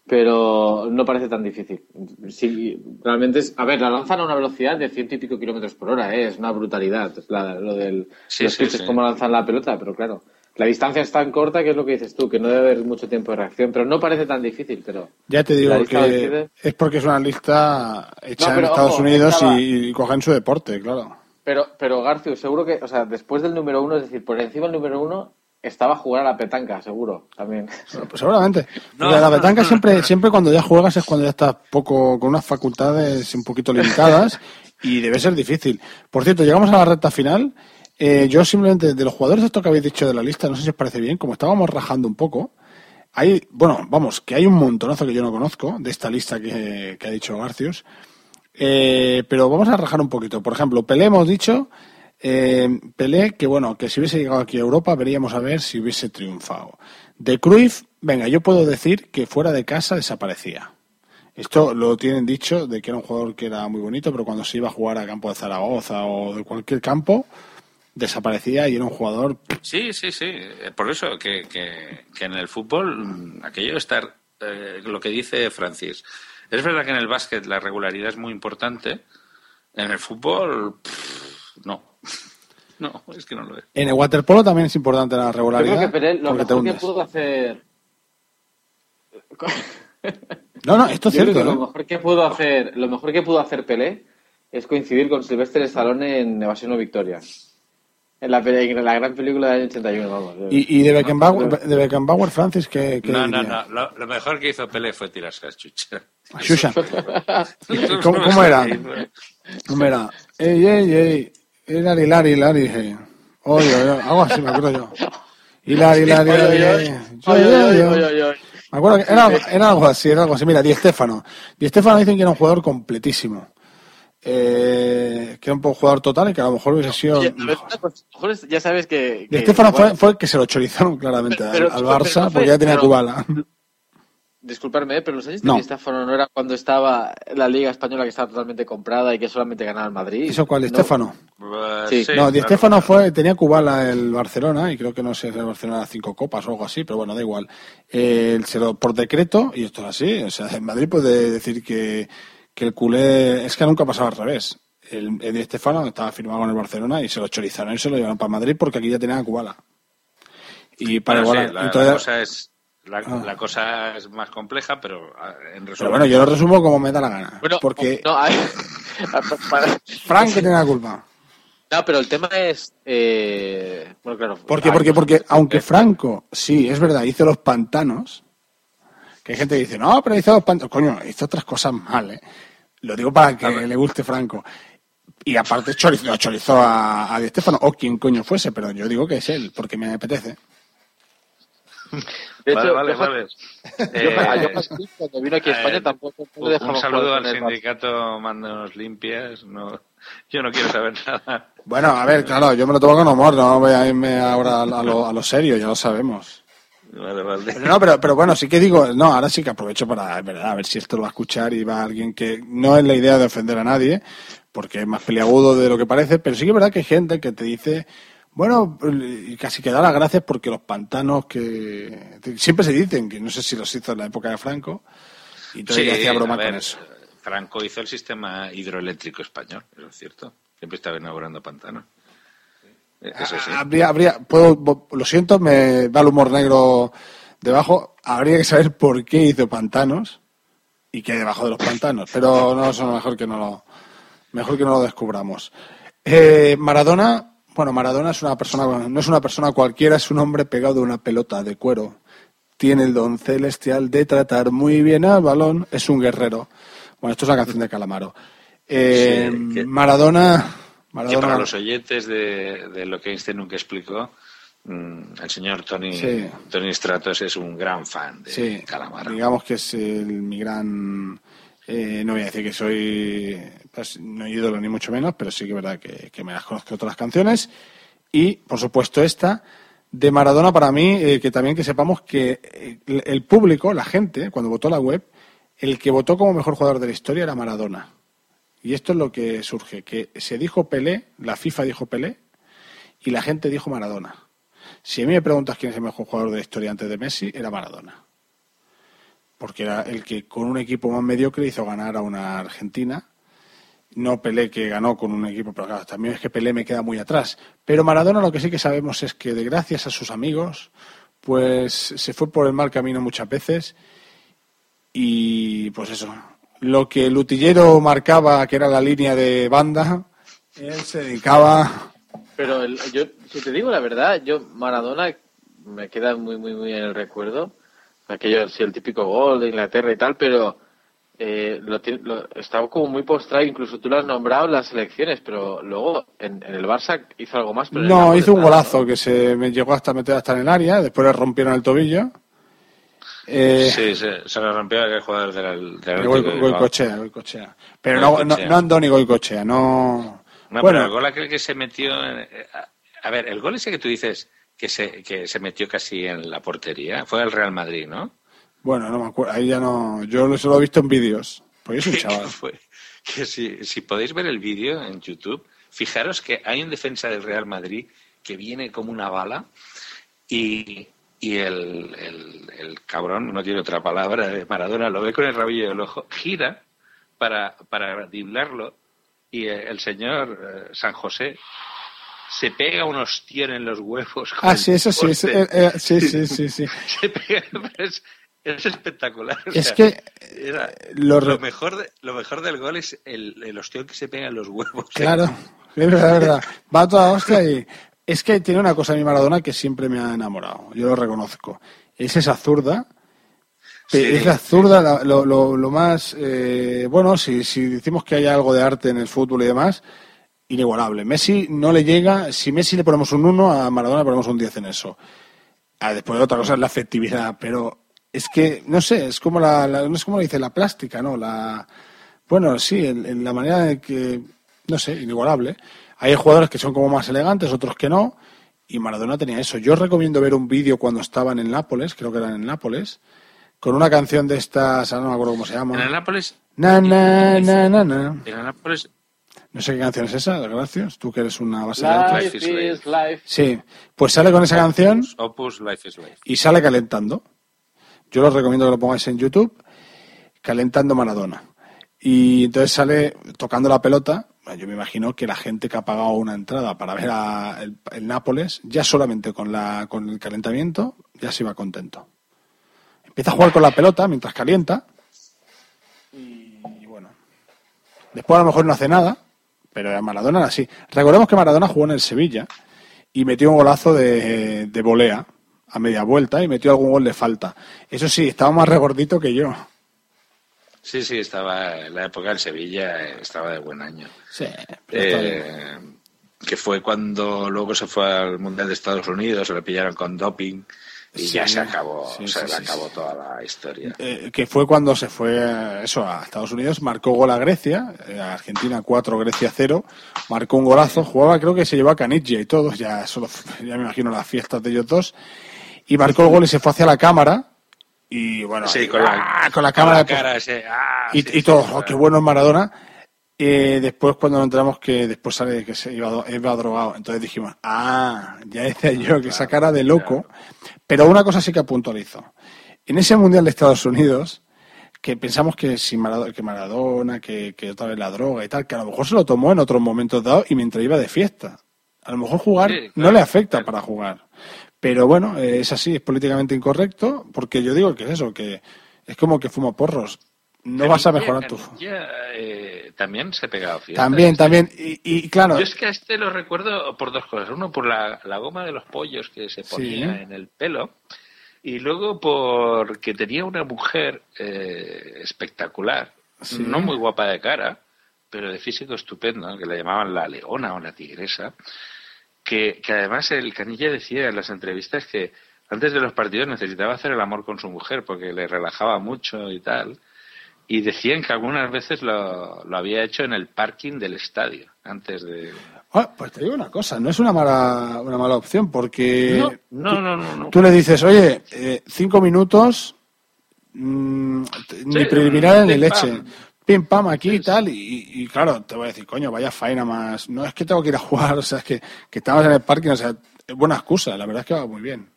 Speaker 4: pero no parece tan difícil. Sí, realmente es, a ver, la lanzan a una velocidad de ciento y pico kilómetros por hora, ¿eh? es una brutalidad, la- lo del,
Speaker 3: Sí,
Speaker 4: los
Speaker 3: sí,
Speaker 4: pitches, cómo lanzan la pelota, pero claro. La distancia es tan corta que es lo que dices tú, que no debe haber mucho tiempo de reacción, pero no parece tan difícil, pero...
Speaker 5: Ya te digo que es porque es una lista hecha
Speaker 4: No,
Speaker 5: en
Speaker 4: pero
Speaker 5: Estados
Speaker 4: ojo,
Speaker 5: Unidos
Speaker 4: estaba-
Speaker 5: y, y cogen su deporte, claro.
Speaker 4: Pero, pero García, seguro que, o sea, después del número uno, es decir, por encima del número uno, estaba a jugar a la petanca, seguro, también.
Speaker 5: Pues seguramente.
Speaker 3: No,
Speaker 5: la petanca siempre, siempre cuando ya juegas es cuando ya estás poco, con unas facultades un poquito limitadas <laughs> y debe ser difícil. Por cierto, llegamos a la recta final. Eh, yo simplemente, de los jugadores esto que habéis dicho de la lista, no sé si os parece bien, como estábamos rajando un poco, hay, bueno, vamos, que hay un montonazo que yo no conozco de esta lista que, que ha dicho Garcius. Eh, pero vamos a rajar un poquito. Por ejemplo, Pelé hemos dicho, eh, Pelé, que bueno, que si hubiese llegado aquí a Europa veríamos a ver si hubiese triunfado. De Cruyff, venga, yo puedo decir que fuera de casa desaparecía. Esto lo tienen dicho de que era un jugador que era muy bonito, pero cuando se iba a jugar a campo de Zaragoza o de cualquier campo, desaparecía y era un jugador
Speaker 3: Sí, sí, sí. Eh, Por eso que, que, que en el fútbol, mm, aquello estar, eh, lo que dice Francis, es verdad que en el básquet la regularidad es muy importante. En el fútbol, no. <laughs> No, es que no lo es.
Speaker 5: En el waterpolo también es importante la
Speaker 4: Yo
Speaker 5: regularidad.
Speaker 4: creo que Pelé lo mejor que pudo hacer...
Speaker 5: No, no, esto es
Speaker 4: Yo creo
Speaker 5: cierto.
Speaker 4: que
Speaker 5: ¿eh?
Speaker 4: lo mejor que pudo hacer, lo mejor que pudo hacer Pelé es coincidir con Sylvester Stallone en Evasión o Victoria. En la, peli- en la gran película del año 81, vamos.
Speaker 5: Y, y de, Beckenbauer, de Beckenbauer, Francis, ¿qué, qué
Speaker 3: No, no,
Speaker 5: diría?
Speaker 3: no. Lo, lo mejor que hizo Pelé fue tirarse a chucha. <laughs>
Speaker 5: ¿Cómo, cómo era? ¿Cómo era? Ey, ey, ey. Hilari, Hilari, Hilari. Oye, oye, algo así me acuerdo yo. Hilari, Hilari, Hilari. Me acuerdo que era, algo- era algo así, era algo así. Mira, Di Stéfano. Di Stéfano dicen que era un jugador completísimo. Eh, que era un jugador total y que a lo mejor hubiese sido...
Speaker 4: Oye, a ver, una cosa, a lo mejor es- ya sabes que...
Speaker 5: Di
Speaker 4: que-
Speaker 5: Stéfano fue,
Speaker 4: bueno,
Speaker 5: fue el que se lo chorizaron claramente al-
Speaker 4: Pero-
Speaker 5: al,
Speaker 4: pero-
Speaker 5: Barça
Speaker 4: pero fue-
Speaker 5: porque ya tenía Kubala.
Speaker 4: Disculparme, ¿eh? pero los años de
Speaker 5: No.
Speaker 4: No era cuando estaba la Liga Española que estaba totalmente comprada y que solamente ganaba el Madrid.
Speaker 5: ¿Eso cuál? Di
Speaker 4: No.
Speaker 5: Stéfano?
Speaker 4: Sí.
Speaker 5: no, Di
Speaker 3: claro.
Speaker 5: fue, tenía Kubala el Barcelona y creo que no sé, el Barcelona cinco copas o algo así, pero bueno, da igual. Eh, se lo- por decreto, y esto es así, o sea, en Madrid puede decir que, que el culé, es que nunca pasaba al revés. El, el Di Stéfano estaba firmado con el Barcelona y se lo chorizaron y se lo llevaron para Madrid porque aquí ya tenía a Kubala. Y para
Speaker 3: Bueno,
Speaker 5: igual,
Speaker 3: sí, la,
Speaker 5: todavía-
Speaker 3: cosa es, la,
Speaker 5: Ah.
Speaker 3: la cosa es más compleja, pero ah, en resumen.
Speaker 5: pero bueno, yo lo resumo como me da la gana.
Speaker 4: Bueno,
Speaker 5: porque
Speaker 4: no, hay- <laughs>
Speaker 5: Frank que tiene la culpa.
Speaker 4: No, pero el tema es... Eh... Bueno, claro.
Speaker 5: Porque,
Speaker 4: muchos-
Speaker 5: porque aunque Franco, sí, es verdad, hizo los pantanos, que hay gente que dice, no, pero hizo los pantanos, coño, hizo otras cosas mal, ¿eh? Lo digo para que le guste Franco. Y aparte chorizó, chorizó a, a Di Stéfano, o quien coño fuese, pero yo digo que es él, porque me apetece.
Speaker 4: De
Speaker 3: vale,
Speaker 4: hecho,
Speaker 3: vale, vale.
Speaker 4: Yo,
Speaker 3: Eh,
Speaker 4: a Johan Smith, cuando vino aquí a España
Speaker 3: eh,
Speaker 4: tampoco no
Speaker 3: un,
Speaker 4: dejaba
Speaker 3: un saludo al sindicato Manos Limpias. No, yo no quiero saber nada.
Speaker 5: Bueno, a ver, claro, yo me lo tomo con humor, no voy a irme ahora a lo, a lo serio, ya lo sabemos.
Speaker 3: Vale, vale.
Speaker 5: Pero no, pero, pero bueno, sí que digo, no, ahora sí que aprovecho para, es verdad, a ver si esto lo va a escuchar y va alguien que no es la idea de ofender a nadie, porque es más peliagudo de lo que parece, pero sí que es verdad que hay gente que te dice, bueno, y casi que da las gracias porque los pantanos que siempre se dicen, que no sé si los hizo en la época de Franco, y entonces yo hacía broma
Speaker 3: ver,
Speaker 5: con eso.
Speaker 3: Franco hizo el sistema hidroeléctrico español, eso es cierto. Siempre estaba inaugurando pantanos. Eso sí.
Speaker 5: Habría, habría, puedo, lo siento, me va el humor negro debajo, habría que saber por qué hizo pantanos, y que hay debajo de los pantanos. Pero no, eso mejor que no lo, mejor que no lo descubramos. Eh, Maradona, bueno, Maradona es una persona, no es una persona cualquiera, es un hombre pegado de una pelota de cuero. Tiene el don celestial de tratar muy bien al balón, es un guerrero. Bueno, esto es una canción de Calamaro. Eh,
Speaker 3: Sí, que-
Speaker 5: Maradona,
Speaker 3: Que
Speaker 5: Maradona,
Speaker 3: para los oyentes de, de lo que Einstein nunca explicó, mm, el señor Tony,
Speaker 5: Sí.
Speaker 3: Tony Stratos es un gran fan de
Speaker 5: sí,
Speaker 3: Calamaro.
Speaker 5: digamos que es el, mi gran, eh, no voy a decir que soy, pues, no ídolo ni mucho menos, pero sí que es verdad que, me las conozco las canciones. Y, por supuesto, esta de Maradona para mí, eh, que también que sepamos que eh, el, el público, la gente, cuando votó la web, el que votó como mejor jugador de la historia era Maradona. Y esto es lo que surge, que se dijo Pelé, la FIFA dijo Pelé, y la gente dijo Maradona. Si a mí me preguntas quién es el mejor jugador de la historia antes de Messi, era Maradona. Porque era el que con un equipo más mediocre hizo ganar a una Argentina. No Pelé que ganó con un equipo, pero claro, también es que Pelé me queda muy atrás. Pero Maradona lo que sí que sabemos es que de gracias a sus amigos, pues se fue por el mal camino muchas veces. Y pues eso, lo que el utillero marcaba, que era la línea de banda, él se dedicaba
Speaker 4: Pero el- yo, si te digo la verdad, yo Maradona me queda muy, muy, muy en el recuerdo. Aquello, sí, el típico gol de Inglaterra y tal, pero eh, lo, estaba como muy postrado. Incluso tú lo has nombrado en las selecciones, pero luego en, en el Barça hizo algo más. Pero el
Speaker 5: No, hizo un golazo que se me llegó hasta meter hasta en el área, después le rompieron el tobillo. Eh,
Speaker 3: Sí, se, se le rompió aquel jugador del, del
Speaker 5: el. Goicochea, Goicochea. Pero no, no, no Andoni Goicochea, no.
Speaker 3: No,
Speaker 5: bueno,
Speaker 3: pero el gol aquel que se metió. en- eh, a- a ver, el gol ese que tú dices que se, que se metió casi en la portería fue el Real Madrid, ¿no?
Speaker 5: bueno, no me acuerdo, ahí ya no. Yo lo solo he visto en vídeos, yo soy un <laughs> chaval.
Speaker 3: fue que si, si podéis ver el vídeo en YouTube, fijaros que hay un defensa del Real Madrid que viene como una bala y, y el, el, el cabrón, no tiene otra palabra, de Maradona lo ve con el rabillo del ojo, gira para, para driblarlo y eh, el señor eh, San José se pega un ostión en los huevos. con
Speaker 5: Ah, sí, eso sí, es- eh, eh, sí, sí, sí, sí. <laughs>
Speaker 3: Se pega, es, es espectacular. o
Speaker 5: Es
Speaker 3: sea,
Speaker 5: que,
Speaker 3: era-
Speaker 5: lo
Speaker 3: mejor de- lo mejor del gol es el, el ostión que se pega en los huevos.
Speaker 5: Claro, es verdad, es verdad. Va a toda hostia y es que tiene una cosa mi Maradona que siempre me ha enamorado, yo lo reconozco. Es esa zurda,
Speaker 3: Sí.
Speaker 5: es la zurda la- lo, lo- lo más, eh, bueno, si, si decimos que hay algo de arte en el fútbol y demás, inigualable. Messi no le llega, si Messi le ponemos un 1, a Maradona le ponemos un 10 en eso. Ah, después otra cosa es la efectividad, pero es que, no sé, es como la, la- no es como dice, la plástica, ¿no? La, bueno, sí, en, en la manera de que, no sé, inigualable. Hay jugadores que son como más elegantes, otros que no, y Maradona tenía eso. Yo recomiendo ver un vídeo cuando estaban en Nápoles, creo que eran en Nápoles, con una canción de estas, no me acuerdo cómo se llama.
Speaker 3: En Nápoles,
Speaker 5: Na, na, na, na, na.
Speaker 3: en Nápoles
Speaker 5: No sé qué canción es esa, gracias. Tú que eres una base de datos.
Speaker 4: Life is life.
Speaker 5: Sí, pues sale con esa canción
Speaker 3: Opus Life is Life.
Speaker 5: y sale calentando. Yo os recomiendo que lo pongáis en YouTube, calentando Maradona. Y entonces sale tocando la pelota. Yo me imagino que la gente que ha pagado una entrada para ver a el, el Nápoles, ya solamente con, la, con el calentamiento, ya se iba contento. Empieza a jugar con la pelota mientras calienta. Y, y bueno. Después a lo mejor no hace nada, pero a Maradona era así. Recordemos que Maradona jugó en el Sevilla y metió un golazo de, de volea a media vuelta y metió algún gol de falta. Eso sí, estaba más regordito que yo.
Speaker 3: Sí, sí, estaba en la época del Sevilla, eh, estaba de buen año.
Speaker 5: Sí.
Speaker 3: Eh, que fue cuando luego se fue al Mundial de Estados Unidos, se le pillaron con doping y
Speaker 5: Sí,
Speaker 3: ya se acabó,
Speaker 5: sí,
Speaker 3: se
Speaker 5: sí,
Speaker 3: acabó toda la historia.
Speaker 5: Eh, que fue cuando se fue eh, eso a Estados Unidos, marcó gol a Grecia, eh, a Argentina 4, Grecia 0, marcó un golazo, jugaba, creo que se llevó a Caniggia y todo, ya solo, <laughs> ya me imagino las fiestas de ellos dos, y marcó el gol y se fue hacia la cámara, y bueno, y,
Speaker 3: con la,
Speaker 5: ¡ah! con la cámara,
Speaker 3: cara ah,
Speaker 5: y, y oh, qué bueno es Maradona. Eh, después cuando nos enteramos que después sale que se iba, iba drogado, entonces dijimos, ah, ya decía yo que esa cara de loco. Pero una cosa sí que puntualizo. En ese Mundial de Estados Unidos, que pensamos que si Maradona, que, Maradona que, que otra vez la droga y tal, que a lo mejor se lo tomó en otros momentos dados y mientras iba de fiesta. A lo mejor jugar
Speaker 3: Sí,
Speaker 5: no le afecta para jugar. Pero bueno, eh, es así, es políticamente incorrecto, porque yo digo que es eso, que es como que fuma porros. No vas a mejorar tu...
Speaker 3: Eh, también se ha pegado fiesta.
Speaker 5: También, también. Y, y claro,
Speaker 3: Yo es que a este lo recuerdo por dos cosas. Uno, por la, la goma de los pollos que se ponía
Speaker 5: Sí.
Speaker 3: en el pelo. Y luego porque tenía una mujer eh, espectacular,
Speaker 5: Sí.
Speaker 3: no muy guapa de cara, pero de físico estupendo, que la llamaban la leona o la tigresa, que, que además el Canilla decía en las entrevistas que antes de los partidos necesitaba hacer el amor con su mujer porque le relajaba mucho y tal. Y decían que algunas veces lo, lo había hecho en el parking del estadio, antes de...
Speaker 5: Ah, pues te digo una cosa, no es una mala, una mala opción porque
Speaker 3: No, no, no, no. no.
Speaker 5: tú le dices, oye, eh, cinco minutos, mm, ni preliminar ni leche,
Speaker 3: pam.
Speaker 5: pim pam aquí y tal, y, y claro, te voy a decir, coño, vaya faena más, no es que tengo que ir a jugar, <laughs> o sea, es que, que estabas en el parking, o sea, es buena excusa, la verdad es que va muy bien.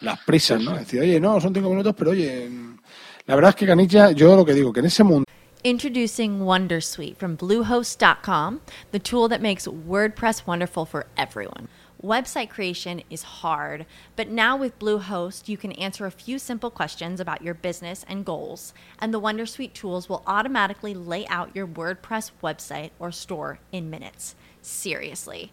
Speaker 5: Las prisas, ¿no? Decir, oye, no, son cinco minutos, pero oye, mm, la verdad es que yo lo que digo, que en ese mundo
Speaker 11: Introducing Wondersuite from Bluehost.com, the tool that makes WordPress wonderful for everyone. Website creation is hard, but now with Bluehost, you can answer a few simple questions about your business and goals, and the Wondersuite tools will automatically lay out your WordPress website or store in minutes. Seriously.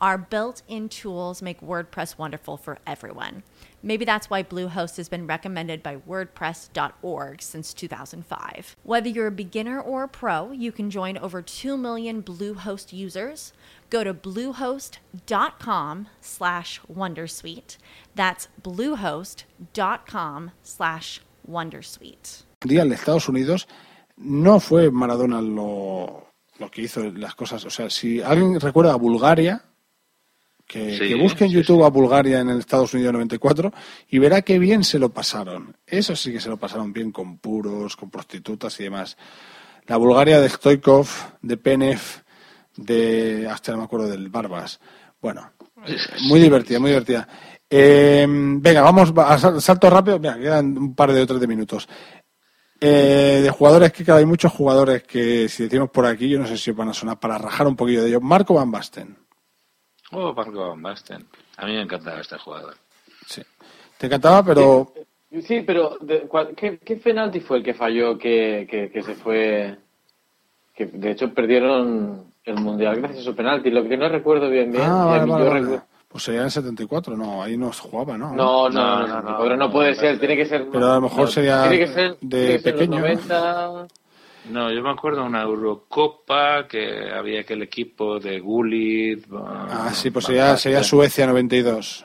Speaker 11: our built in tools make WordPress wonderful for everyone. Maybe that's why Bluehost has been recommended by WordPress.org since 2005. Whether you're a beginner or a pro, you can join over 2 million Bluehost users. Go to bluehost.com slash Wondersuite. That's bluehost.com slash Wondersuite.
Speaker 5: Mundial de Estados Unidos no fue Maradona lo, lo que hizo las cosas. O sea, si alguien recuerda a Bulgaria, que,
Speaker 3: Sí,
Speaker 5: que busque en
Speaker 3: sí,
Speaker 5: YouTube a Bulgaria en el Estados Unidos 94 y verá qué bien se lo pasaron. Eso sí que se lo pasaron bien con puros, con prostitutas y demás. La Bulgaria de Stoikov, de Penev, de. hasta no me acuerdo del Barbas. Bueno, muy divertida, muy divertida. Eh, venga, vamos a sal- salto rápido. Mira, quedan un par de otros de minutos. Eh, de jugadores que claro, hay muchos jugadores que si decimos por aquí, yo no sé si van a sonar para rajar un poquillo de ellos. Marco Van Basten.
Speaker 3: Oh, Marco Van Basten. A mí me encantaba este jugador.
Speaker 5: Sí. Te encantaba, pero
Speaker 4: Sí, pero de- cuál- ¿qué, qué penalti fue el que falló que, que, que se fue? Que de hecho perdieron el mundial gracias a su penalti. Lo que no recuerdo bien bien.
Speaker 5: Ah, vale,
Speaker 4: mí
Speaker 5: vale,
Speaker 4: yo
Speaker 5: vale.
Speaker 4: recuerdo-
Speaker 5: Pues sería en el 74, no, ahí no se jugaba, ¿no?
Speaker 4: No, no, no, no, pero no puede ser, tiene que ser.
Speaker 5: Pero a lo mejor
Speaker 4: no,
Speaker 5: sería
Speaker 4: tiene que ser,
Speaker 5: de
Speaker 4: tiene que ser los
Speaker 5: pequeño.
Speaker 4: 90.
Speaker 3: No, yo me acuerdo de una Eurocopa que había aquel equipo de Gullit.
Speaker 5: Ah, sí, pues sería, sería Suecia 92.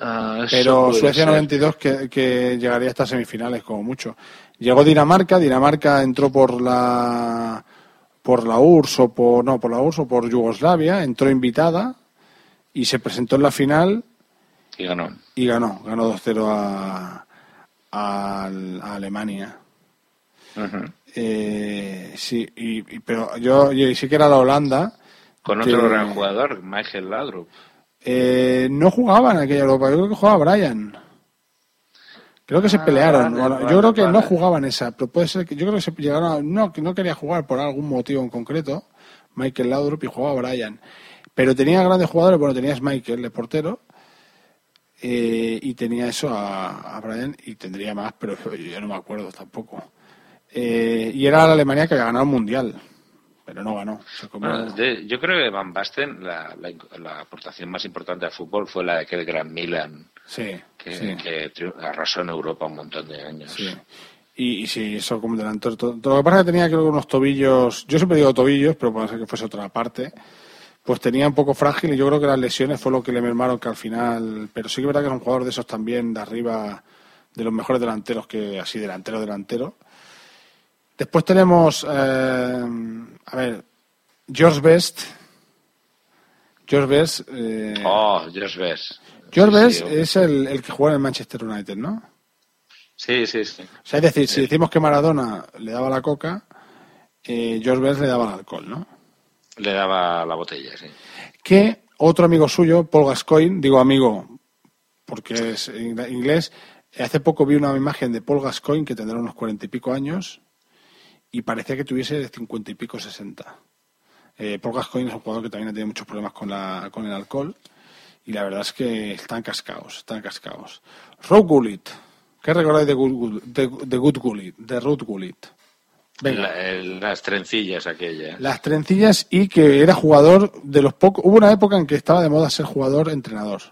Speaker 3: Ah,
Speaker 5: Pero Suecia
Speaker 3: ser.
Speaker 5: 92 que, que llegaría hasta semifinales como mucho. Llegó Dinamarca, Dinamarca entró por la por la URSS o por no, por la URSS o por Yugoslavia, entró invitada y se presentó en la final
Speaker 3: Y ganó.
Speaker 5: y ganó, ganó 2-0 a, a, a Alemania. Eh, sí, y, y- pero yo, yo sí que era la Holanda.
Speaker 3: Con
Speaker 5: que,
Speaker 3: otro gran jugador, Michael Laudrup.
Speaker 5: eh, no jugaba en aquella Europa, yo creo que jugaba Brian. Creo que se
Speaker 3: Ah,
Speaker 5: pelearon.
Speaker 3: vale,
Speaker 5: Bueno,
Speaker 3: vale,
Speaker 5: yo creo que no jugaban esa, pero puede ser que yo creo que se llegaron a- no que no quería jugar por algún motivo en concreto. Michael Laudrup y jugaba Brian. Pero tenía grandes jugadores, bueno, tenías Michael de portero eh, y tenía eso a, a Brian y tendría más, pero yo no me acuerdo tampoco. Eh, y era la Alemania que había ganado el mundial, pero no ganó.
Speaker 3: Bueno, de- yo creo que Van Basten, la, la, la aportación más importante al fútbol fue la de aquel gran Milan
Speaker 5: sí,
Speaker 3: que,
Speaker 5: sí.
Speaker 3: que triu- arrasó en Europa un montón de años.
Speaker 5: Sí. Y, y sí, eso como delantero. Todo, todo lo que pasa es que tenía creo que unos tobillos, yo siempre digo tobillos, pero puede ser que fuese otra parte, pues tenía un poco frágil y yo creo que las lesiones fue lo que le mermaron que al final, pero sí que es verdad que es un jugador de esos también de arriba, de los mejores delanteros que así delantero delantero. Después tenemos, eh, a ver, George Best. George Best. eh,
Speaker 3: Oh, George Best.
Speaker 5: George
Speaker 3: Sí,
Speaker 5: Best
Speaker 3: sí,
Speaker 5: es el, el que juega en el Manchester United, ¿no?
Speaker 3: Sí, sí, sí.
Speaker 5: O sea, es decir, si decimos que Maradona le daba la coca, eh, George Best le daba el alcohol, ¿no?
Speaker 3: Le daba la botella, sí.
Speaker 5: Que otro amigo suyo, Paul Gascoigne, digo amigo porque es in- inglés, hace poco vi una imagen de Paul Gascoigne que tendrá unos cuarenta y pico años y parecía que tuviese de cincuenta y pico, sesenta. Eh, Paul Gascoigne es un jugador que también ha tenido muchos problemas con, la, con el alcohol y la verdad es que están cascados, están cascados. Rob Gullit, ¿qué recordáis de Good, de, de Good Gullit, de Ruth Gullit? Venga.
Speaker 3: La- el- las trencillas aquellas.
Speaker 5: Las trencillas y que era jugador de los pocos. Hubo una época en que estaba de moda ser jugador-entrenador.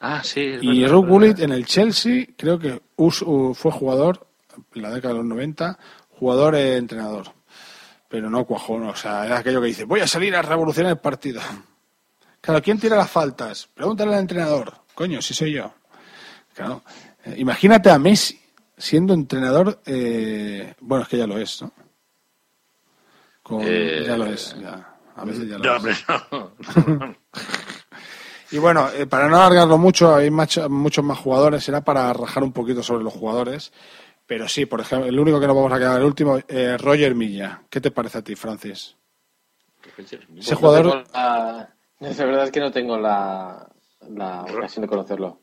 Speaker 3: Ah, sí. es
Speaker 5: Y
Speaker 3: verdad, verdad.
Speaker 5: Gullit en el Chelsea, creo que fue jugador, en la década de los 90, jugador-entrenador. Pero no cuajó, no, o sea, era aquello que dice, voy a salir a revolucionar el partido. Claro, ¿quién tira las faltas? Pregúntale al entrenador. Coño, si soy yo. Claro. Eh, imagínate a Messi siendo entrenador, eh, bueno, es que ya lo es, ¿no? Con-
Speaker 3: Eh,
Speaker 5: ya lo es, ya. A veces ya lo
Speaker 3: No,
Speaker 5: es.
Speaker 3: no. <laughs>
Speaker 5: Y bueno, eh, para no alargarlo mucho, hay muchos más jugadores, será para rajar un poquito sobre los jugadores. Pero sí, por ejemplo, el único que nos vamos a quedar, el último, eh, Roger Milla. ¿Qué te parece a ti, Francis? Ese
Speaker 4: Pues no
Speaker 5: jugador,
Speaker 4: tengo la- verdad es que no tengo la, la ocasión de conocerlo.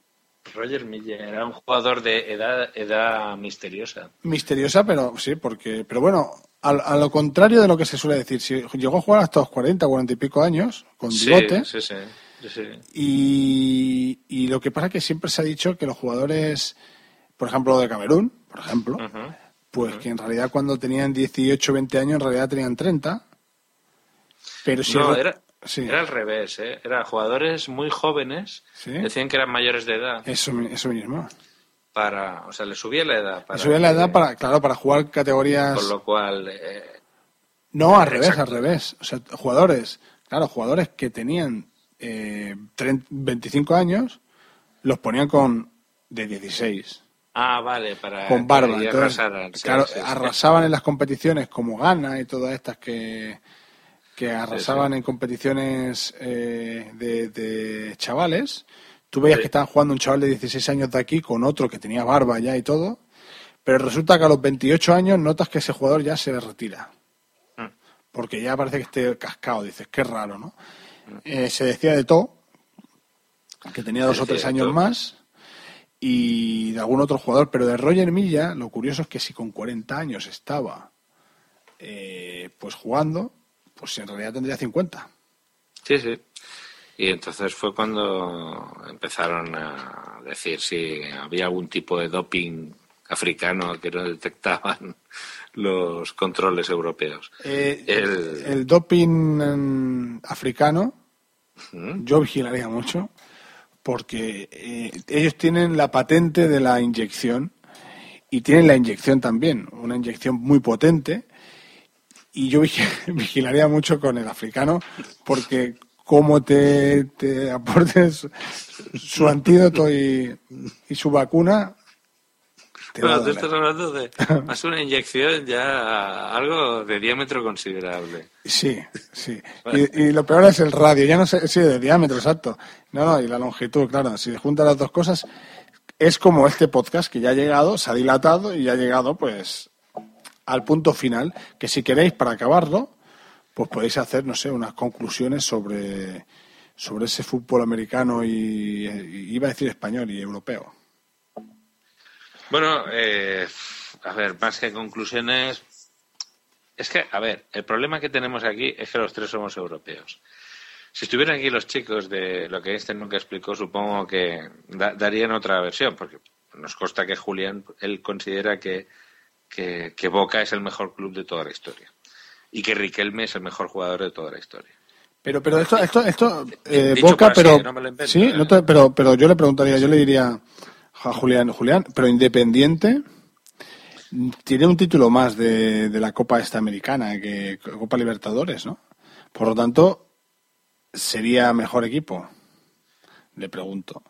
Speaker 3: Roger Miller era un jugador de edad, edad misteriosa.
Speaker 5: misteriosa, pero sí, porque, pero bueno, a, a lo contrario de lo que se suele decir, si llegó a jugar hasta los 40, 40 y pico años, con
Speaker 3: Sí,
Speaker 5: bigote,
Speaker 3: sí, sí, sí, sí.
Speaker 5: y, y lo que pasa es que siempre se ha dicho que los jugadores, por ejemplo, de Camerún, por ejemplo, pues que en realidad cuando tenían 18, 20 años, en realidad tenían 30. Pero si
Speaker 3: No, era,
Speaker 5: sí,
Speaker 3: era al revés, ¿eh? Eran jugadores muy jóvenes,
Speaker 5: Sí.
Speaker 3: decían que eran mayores de edad,
Speaker 5: eso, eso mismo.
Speaker 3: para, o sea, le subía la edad. Para
Speaker 5: Subían la
Speaker 3: que-
Speaker 5: edad para, claro, para jugar categorías.
Speaker 3: Con lo cual, eh,
Speaker 5: No, al revés,
Speaker 3: Exacto.
Speaker 5: al revés. O sea, jugadores, claro, jugadores que tenían eh, 30 25 años, los ponían con de 16,
Speaker 3: ah, vale, para
Speaker 5: con barba.
Speaker 3: que
Speaker 5: Entonces,
Speaker 3: arrasaran,
Speaker 5: claro,
Speaker 3: sí, sí.
Speaker 5: arrasaban en las competiciones como Ghana y todas estas que, que arrasaban en competiciones eh, de, de chavales. Tú veías que estaban jugando un chaval de 16 años de aquí con otro que tenía barba ya y todo, pero resulta que a los 28 años notas que ese jugador ya se retira.
Speaker 3: Mm.
Speaker 5: Porque ya parece que esté cascado, dices, qué raro, ¿no? Eh, se decía de todo, que tenía dos o tres años más, y de algún otro jugador, pero de Roger Milla, lo curioso es que si con 40 años estaba eh, pues jugando, pues en realidad tendría 50.
Speaker 3: Sí, sí. Y entonces fue cuando empezaron a decir si había algún tipo de doping africano que no detectaban <laughs> los controles europeos.
Speaker 5: Eh,
Speaker 3: El-
Speaker 5: el doping africano,
Speaker 3: ¿Mm?
Speaker 5: yo vigilaría mucho, porque eh, ellos tienen la patente de la inyección y tienen la inyección también, una inyección muy potente. Y yo vigi- <laughs> vigilaría mucho con el africano, porque como te, te aportes su antídoto y su vacuna,
Speaker 3: Bueno, tú estás hablando de <laughs> más una inyección ya algo de diámetro considerable.
Speaker 5: Sí, sí. <laughs> Y, y lo peor es el radio, ya no sé, sí, de diámetro, exacto. No, no, y la longitud, claro. Si juntas las dos cosas, es como este podcast que ya ha llegado, se ha dilatado y ya ha llegado, pues, al punto final. Que si queréis, para acabarlo, pues podéis hacer, no sé, unas conclusiones sobre, sobre ese fútbol americano y, y iba a decir español y europeo.
Speaker 3: Bueno, eh, a ver, más que conclusiones, es que, a ver, el problema que tenemos aquí es que los tres somos europeos. Si estuvieran aquí los chicos de lo que Einstein nunca explicó, supongo que da- darían otra versión, porque nos consta que Julián, él considera que, que, que Boca es el mejor club de toda la historia y que Riquelme es el mejor jugador de toda la historia.
Speaker 5: Pero, pero esto, esto, esto, eh, Boca,
Speaker 3: así,
Speaker 5: pero,
Speaker 3: no invento,
Speaker 5: sí,
Speaker 3: ¿eh?
Speaker 5: no te- pero, pero yo le preguntaría, yo le diría a Julián, Julián, pero Independiente tiene un título más de, de la Copa esta americana que Copa Libertadores, ¿no? Por lo tanto, sería mejor equipo. Le pregunto.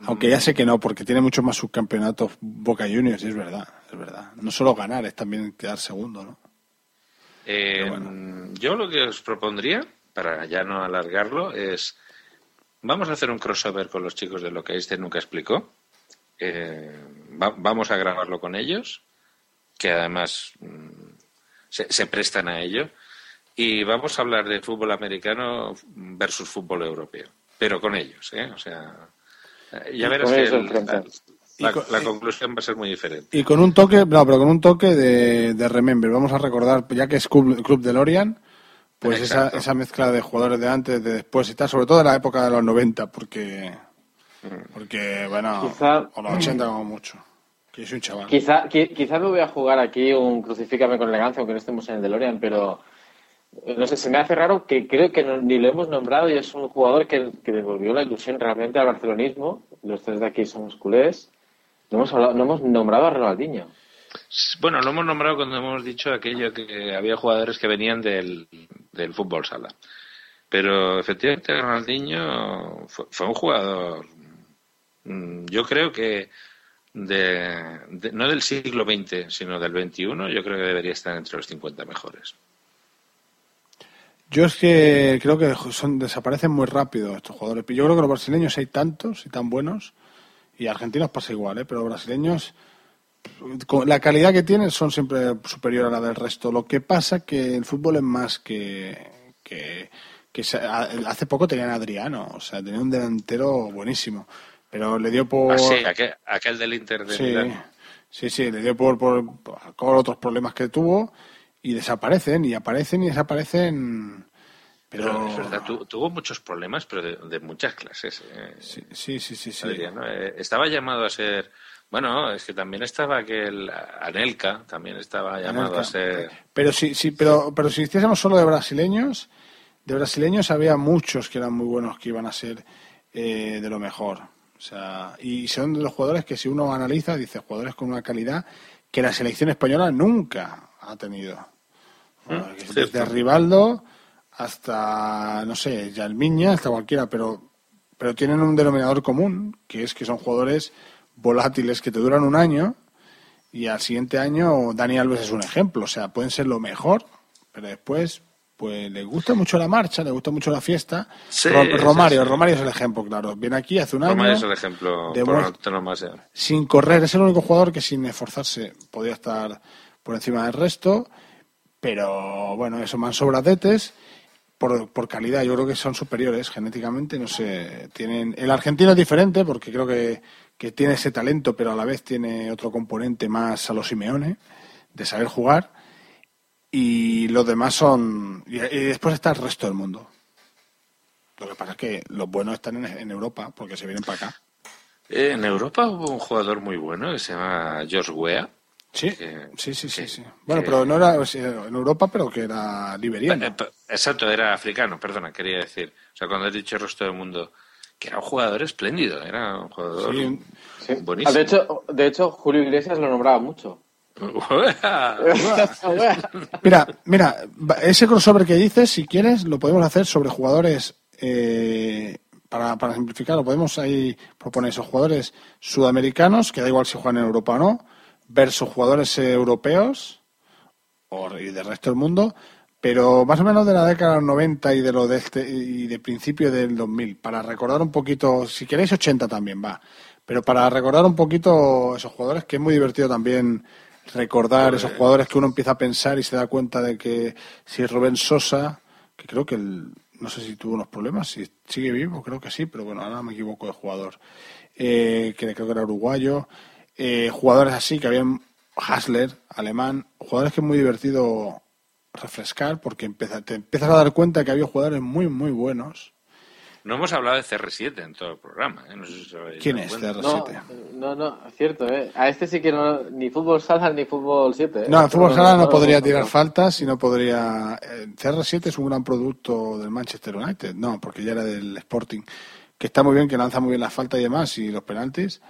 Speaker 5: Aunque ya sé que no, porque tiene muchos más subcampeonatos Boca Juniors, y es verdad, es verdad. No solo ganar, es también quedar segundo, ¿no?
Speaker 3: Eh, Yo lo que os propondría, para ya no alargarlo, es vamos a hacer un crossover con los chicos de lo que Einstein nunca explicó. Eh, va- vamos a grabarlo con ellos, que además mm, se, se prestan a ello. y vamos a hablar de fútbol americano versus fútbol europeo, pero con ellos, ¿eh? O sea, eh, ya verás que el- la, la conclusión va a ser muy diferente.
Speaker 5: Y con un toque, no, pero con un toque de, de Remember. Vamos a recordar, ya que es Club, Club de Lorian, pues esa,
Speaker 3: Exacto.
Speaker 5: esa mezcla de jugadores de antes, de después y tal, sobre todo de la época de los 90, porque, porque bueno,
Speaker 4: Quizá-
Speaker 5: o los 80 como mucho. Que soy un chaval.
Speaker 4: Quizá, qui- quizá me voy a jugar aquí un crucifícame con elegancia, aunque no estemos en el DeLorean, pero eh, no sé, se me hace raro que creo que no- ni lo hemos nombrado y es un jugador que, que devolvió la ilusión realmente al barcelonismo. Los tres de aquí somos culés. No hemos, hablado- no hemos nombrado a Ronaldinho.
Speaker 3: Bueno, lo hemos nombrado cuando hemos dicho aquello que había jugadores que venían del, del fútbol sala. Pero efectivamente Ronaldinho fue, fue un jugador, yo creo que de, no del siglo XX, sino del XXI, yo creo que debería estar entre los 50 mejores.
Speaker 5: Yo es que creo que son, desaparecen muy rápido estos jugadores. Yo creo que los brasileños hay tantos y tan buenos, y argentinos pasa igual, ¿eh? pero los brasileños, la calidad que tienen son siempre superior a la del resto. Lo que pasa que el fútbol es más que... que, que hace poco tenían Adriano, o sea, tenía un delantero buenísimo, pero le dio por...
Speaker 3: Ah, sí, aquel, aquel del Inter de
Speaker 5: Sí,
Speaker 3: Milán.
Speaker 5: sí, sí, le dio por, por, por otros problemas que tuvo y desaparecen y aparecen y desaparecen.
Speaker 3: Pero,
Speaker 5: Pero,
Speaker 3: es verdad, tu- tuvo muchos problemas, pero de, de muchas clases. eh,
Speaker 5: sí, sí, sí, sí. sí.
Speaker 3: Adriano, eh, estaba llamado a ser. Bueno, es que también estaba aquel Anelka, también estaba llamado
Speaker 5: Anelka.
Speaker 3: a ser.
Speaker 5: Pero sí, sí, pero, pero si hiciésemos solo de brasileños, de brasileños había muchos que eran muy buenos que iban a ser eh, de lo mejor. O sea, y son de los jugadores que si uno analiza, dice jugadores con una calidad que la selección española nunca ha tenido. Bueno, que desde
Speaker 3: cierto.
Speaker 5: Rivaldo hasta, no sé, Yalmiña, hasta cualquiera, pero, pero tienen un denominador común, que es que son jugadores volátiles que te duran un año y al siguiente año Dani Alves es un ejemplo. O sea, pueden ser lo mejor, pero después pues le gusta mucho la marcha, le gusta mucho la fiesta.
Speaker 3: Sí,
Speaker 5: Ro-
Speaker 3: sí,
Speaker 5: Romario,
Speaker 3: sí.
Speaker 5: Romario es el ejemplo, claro. Viene aquí hace un año
Speaker 3: Romario es el ejemplo
Speaker 5: de
Speaker 3: por antonomasia.
Speaker 5: sin correr. Es el único jugador que sin esforzarse podía estar por encima del resto. Pero bueno, eso más sobradetes por, por calidad. Yo creo que son superiores genéticamente. No sé, tienen. El argentino es diferente porque creo que, que tiene ese talento, pero a la vez tiene otro componente más a los Simeone de saber jugar. Y los demás son. Y, y después está el resto del mundo. Lo que pasa es que los buenos están en, en Europa porque se vienen para acá.
Speaker 3: Eh, en Europa hubo un jugador muy bueno que se llama George Weah.
Speaker 5: Sí,
Speaker 3: que-
Speaker 5: sí, sí, sí,
Speaker 3: que-
Speaker 5: sí. Bueno,
Speaker 3: que-
Speaker 5: pero no era en Europa, pero que era liberiano.
Speaker 3: Eh, pe- Exacto, era africano, perdona, quería decir. O sea, cuando has dicho el resto del mundo, que era un jugador espléndido, era un jugador
Speaker 5: Sí.
Speaker 4: Sí.
Speaker 3: buenísimo.
Speaker 4: Ah, de, hecho, de hecho, Julio Iglesias lo nombraba mucho. <laughs>
Speaker 5: Mira, mira, ese crossover que dices, si quieres, lo podemos hacer sobre jugadores, eh, para, para simplificar, lo podemos ahí proponer. Esos jugadores sudamericanos, que da igual si juegan en Europa o no, versus jugadores europeos y del resto del mundo, pero más o menos de la década de los 90 y de lo de este, y de principio del 2000, para recordar un poquito, si queréis 80 también va, pero para recordar un poquito esos jugadores, que es muy divertido también recordar esos jugadores que uno empieza a pensar y se da cuenta de que si Rubén Sosa, que creo que el- no sé si tuvo unos problemas, si sigue vivo, creo que sí, pero bueno, ahora me equivoco de jugador, eh, que creo que era uruguayo, eh, jugadores así que habían Hasler, alemán, jugadores que es muy divertido refrescar porque empieza, te empiezas a dar cuenta que había jugadores muy, muy buenos.
Speaker 3: No hemos hablado de CR7 en todo el programa. ¿eh? No sé si
Speaker 5: ¿Quién es
Speaker 3: cuenta.
Speaker 5: CR7?
Speaker 4: No, no, no, cierto, ¿eh? A este sí que no, ni fútbol sala ni fútbol 7. ¿eh?
Speaker 5: No, el fútbol sala no podría
Speaker 4: no,
Speaker 5: tirar
Speaker 4: no.
Speaker 5: faltas y no podría. eh, CR7 es un gran producto del Manchester United, no, porque ya era del Sporting, que está muy bien, que lanza muy bien las faltas y demás y los penaltis.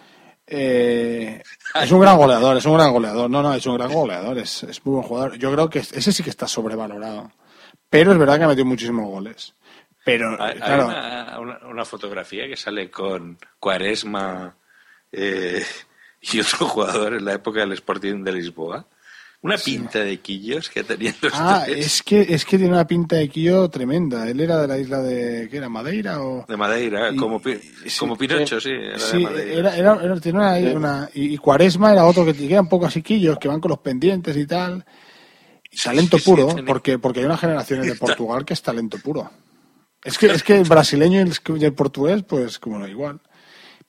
Speaker 5: Eh, es un gran goleador, es un gran goleador. No, no, es un gran goleador, es, es muy buen jugador. Yo creo que ese sí que está sobrevalorado. Pero es verdad que ha metido muchísimos goles. Pero,
Speaker 3: Hay, una, una- una fotografía que sale con Cuaresma eh, y otro jugador en la época del Sporting de Lisboa. Una pinta de quillos que tenían los
Speaker 5: Ah,
Speaker 3: tres.
Speaker 5: es que, es que tiene una pinta de Quillo tremenda. Él era de la isla de. ¿Qué era? ¿Madeira? O...
Speaker 3: De Madeira,
Speaker 5: Y-
Speaker 3: como, Pi- como Pinocho, sí. Era de
Speaker 5: Sí,
Speaker 3: Madeira.
Speaker 5: era, era, era- tenía una, una- y, y Cuaresma era otro que, era un poco así quillos, que van con los pendientes y tal. Talento puro, porque, porque hay unas generaciones de Portugal que es talento puro. Es que, es que el brasileño y el, y el portugués, pues como no, igual.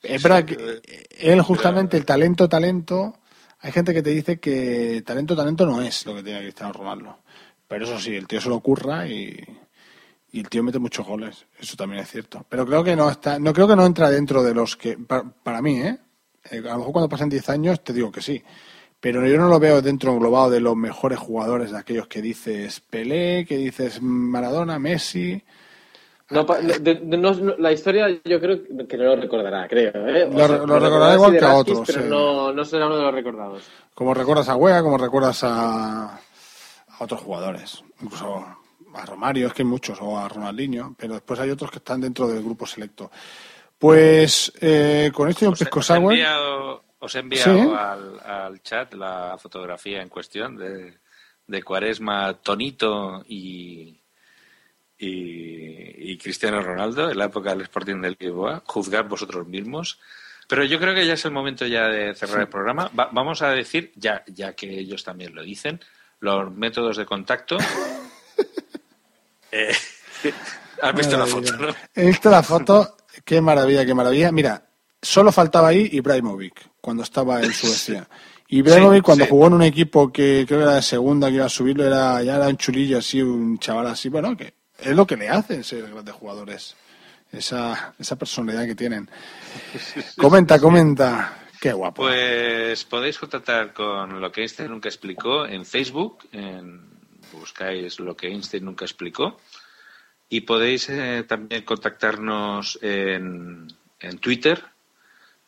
Speaker 5: Es verdad que él justamente, el talento, talento, hay gente que te dice que talento, talento no es lo que tiene Cristiano Ronaldo. Pero eso sí, el tío se lo ocurra y, y el tío mete muchos goles. Eso también es cierto. Pero creo que no está, no creo que no entra dentro de los que, para, para mí, ¿eh? Eh, A lo mejor cuando pasen 10 años te digo que sí. Pero yo no lo veo dentro englobado de los mejores jugadores, de aquellos que dices Pelé, que dices Maradona, Messi.
Speaker 4: No, pa- de- de- no- no- la historia yo creo que no lo recordará, creo. ¿eh?
Speaker 5: Lo-
Speaker 4: sea,
Speaker 5: lo recordará igual que a otros,
Speaker 4: Pero
Speaker 5: sí.
Speaker 4: no, no será uno de los recordados.
Speaker 5: Como recuerdas a Wea, como recuerdas a, a otros jugadores. Incluso a Romario, es que hay muchos, o a Ronaldinho. Pero después hay otros que están dentro del grupo selecto. Pues eh, con esto y un pisco
Speaker 3: Os he enviado, os he enviado
Speaker 5: Sí.
Speaker 3: al, al chat la fotografía en cuestión de, de Cuaresma, Tonito y, y, y Cristiano Ronaldo en la época del Sporting del Lisboa. Juzgad vosotros mismos. Pero yo creo que ya es el momento ya de cerrar el programa. Va- vamos a decir, ya, ya que ellos también lo dicen, los métodos de contacto. <laughs> Eh, <laughs> Has visto la foto, ¿no?
Speaker 5: He visto la foto, qué maravilla, qué maravilla. Mira, solo faltaba ahí Ibrahimovic, cuando estaba en Suecia. <laughs> Ibrahimovic,
Speaker 3: Sí,
Speaker 5: cuando
Speaker 3: sí.
Speaker 5: jugó en un equipo que creo que era de segunda, que iba a subirlo, era, ya era un chulillo así, un chaval así. Bueno, que es lo que le hacen ser grandes jugadores. Esa, esa personalidad que tienen. <laughs> Comenta, comenta. Qué guapo.
Speaker 3: Pues podéis contactar con lo que Einstein nunca explicó en Facebook, en, buscáis lo que Einstein nunca explicó, y podéis eh, también contactarnos en, en Twitter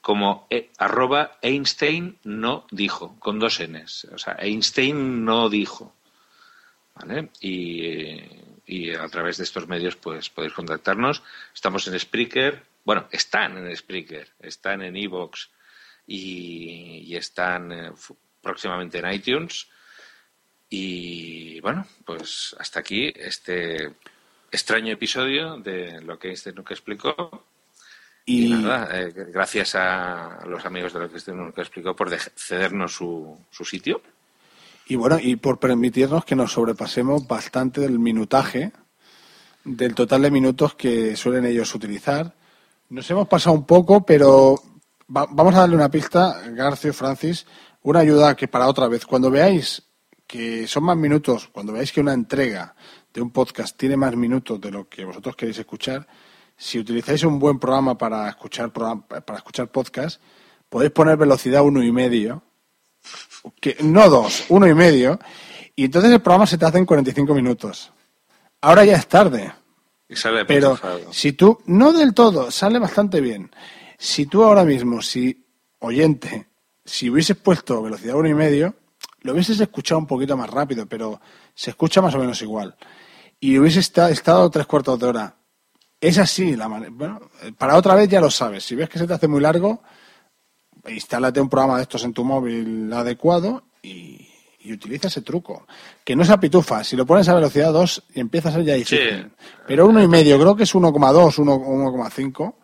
Speaker 3: como eh, arroba Einstein no dijo, con dos Ns. O sea, Einstein no dijo. ¿Vale? Y, y a través de estos medios pues podéis contactarnos. Estamos en Spreaker. Bueno, están en Spreaker, están en Evox y, y están eh, próximamente en iTunes. Y bueno, pues hasta aquí este extraño episodio de lo que este nunca explicó. Y,
Speaker 5: Y-
Speaker 3: nada, eh, gracias a los amigos de lo que este nunca explicó por cedernos su, su sitio.
Speaker 5: Y bueno, y por permitirnos que nos sobrepasemos bastante del minutaje, del total de minutos que suelen ellos utilizar. Nos hemos pasado un poco, pero va- vamos a darle una pista, Garcio, Francis, una ayuda que para otra vez. Cuando veáis que son más minutos, cuando veáis que una entrega de un podcast tiene más minutos de lo que vosotros queréis escuchar, si utilizáis un buen programa para escuchar para escuchar podcast, podéis poner velocidad uno y medio, que, no dos, uno y medio, y entonces el programa se te hace en 45 minutos. Ahora ya es tarde.
Speaker 3: Y sale
Speaker 5: Pero si tú, no del todo, sale bastante bien. Si tú ahora mismo, si oyente, si hubieses puesto velocidad uno y medio, lo hubieses escuchado un poquito más rápido, pero se escucha más o menos igual. Y hubiese esta- estado tres cuartos de hora. Es así la manera. Bueno, para otra vez ya lo sabes. Si ves que se te hace muy largo, instálate un programa de estos en tu móvil adecuado y, y utiliza ese truco. Que no sea pitufa. Si lo pones a velocidad 2 y empieza a ser ya difícil. Pero uno y medio, creo que es 1,2, 1, 1,5.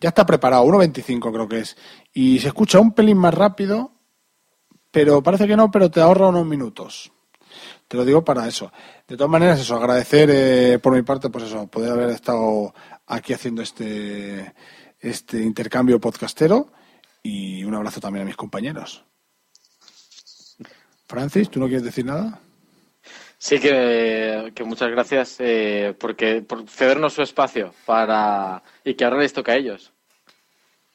Speaker 5: Ya está preparado, 1,25 creo que es. Y se escucha un pelín más rápido, pero parece que no, pero te ahorra unos minutos. Te lo digo para eso. De todas maneras, eso, agradecer eh, por mi parte, pues eso, poder haber estado aquí haciendo este, este intercambio podcastero y un abrazo también a mis compañeros. Francis, ¿tú no quieres decir nada?
Speaker 4: Sí, que, que muchas gracias eh, porque, por cedernos su espacio para y que ahora les toca a ellos.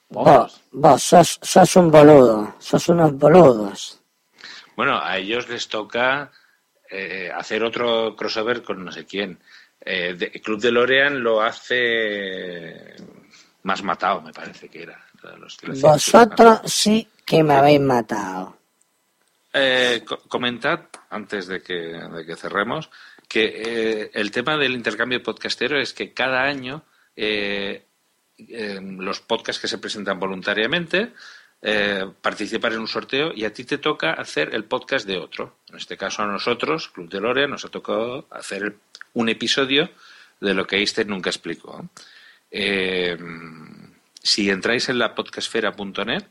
Speaker 2: Vos, vos sos, sos un boludo, sos unos boludos.
Speaker 3: Bueno, a ellos les toca eh, hacer otro crossover con no sé quién. Eh, de- Club de Lorean lo hace más matado, me parece que era. Los.
Speaker 2: Vosotros sí que me habéis matado.
Speaker 3: Eh, co- comentad, antes de que, de que cerremos, que eh, el tema del intercambio podcastero es que cada año eh, los podcasts que se presentan voluntariamente participan en un sorteo y a ti te toca hacer el podcast de otro. En este caso a nosotros, Club de Lorea, nos ha tocado hacer un episodio de lo que Einstein nunca explicó. Eh, si entráis en la podcastfera.net,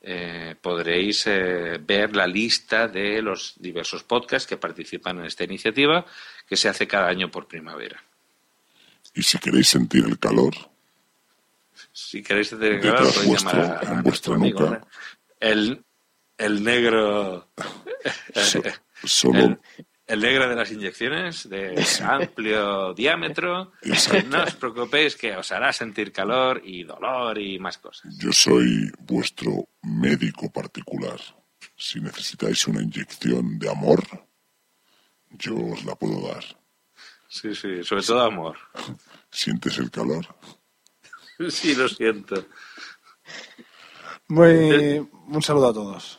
Speaker 3: eh, podréis eh, ver la lista de los diversos podcasts que participan en esta iniciativa que se hace cada año por primavera.
Speaker 9: Y si queréis sentir el calor,
Speaker 3: Si queréis sentir el calor, podéis
Speaker 9: vuestro,
Speaker 3: llamar a, a
Speaker 9: en
Speaker 3: nuestro
Speaker 9: vuestra
Speaker 3: amigo,
Speaker 9: nuca,
Speaker 3: ¿eh? el, el negro. <laughs>
Speaker 9: So- solo-
Speaker 3: el, el negro de las inyecciones, de <laughs> amplio diámetro.
Speaker 9: Exacto.
Speaker 3: No os preocupéis que os hará sentir calor y dolor y más cosas.
Speaker 9: yo soy vuestro médico particular. Si necesitáis una inyección de amor, yo os la puedo dar.
Speaker 3: Sí, sí, sobre todo amor. <laughs>
Speaker 9: ¿Sientes el calor? <laughs>
Speaker 3: Sí, lo siento.
Speaker 5: Muy, un saludo a todos.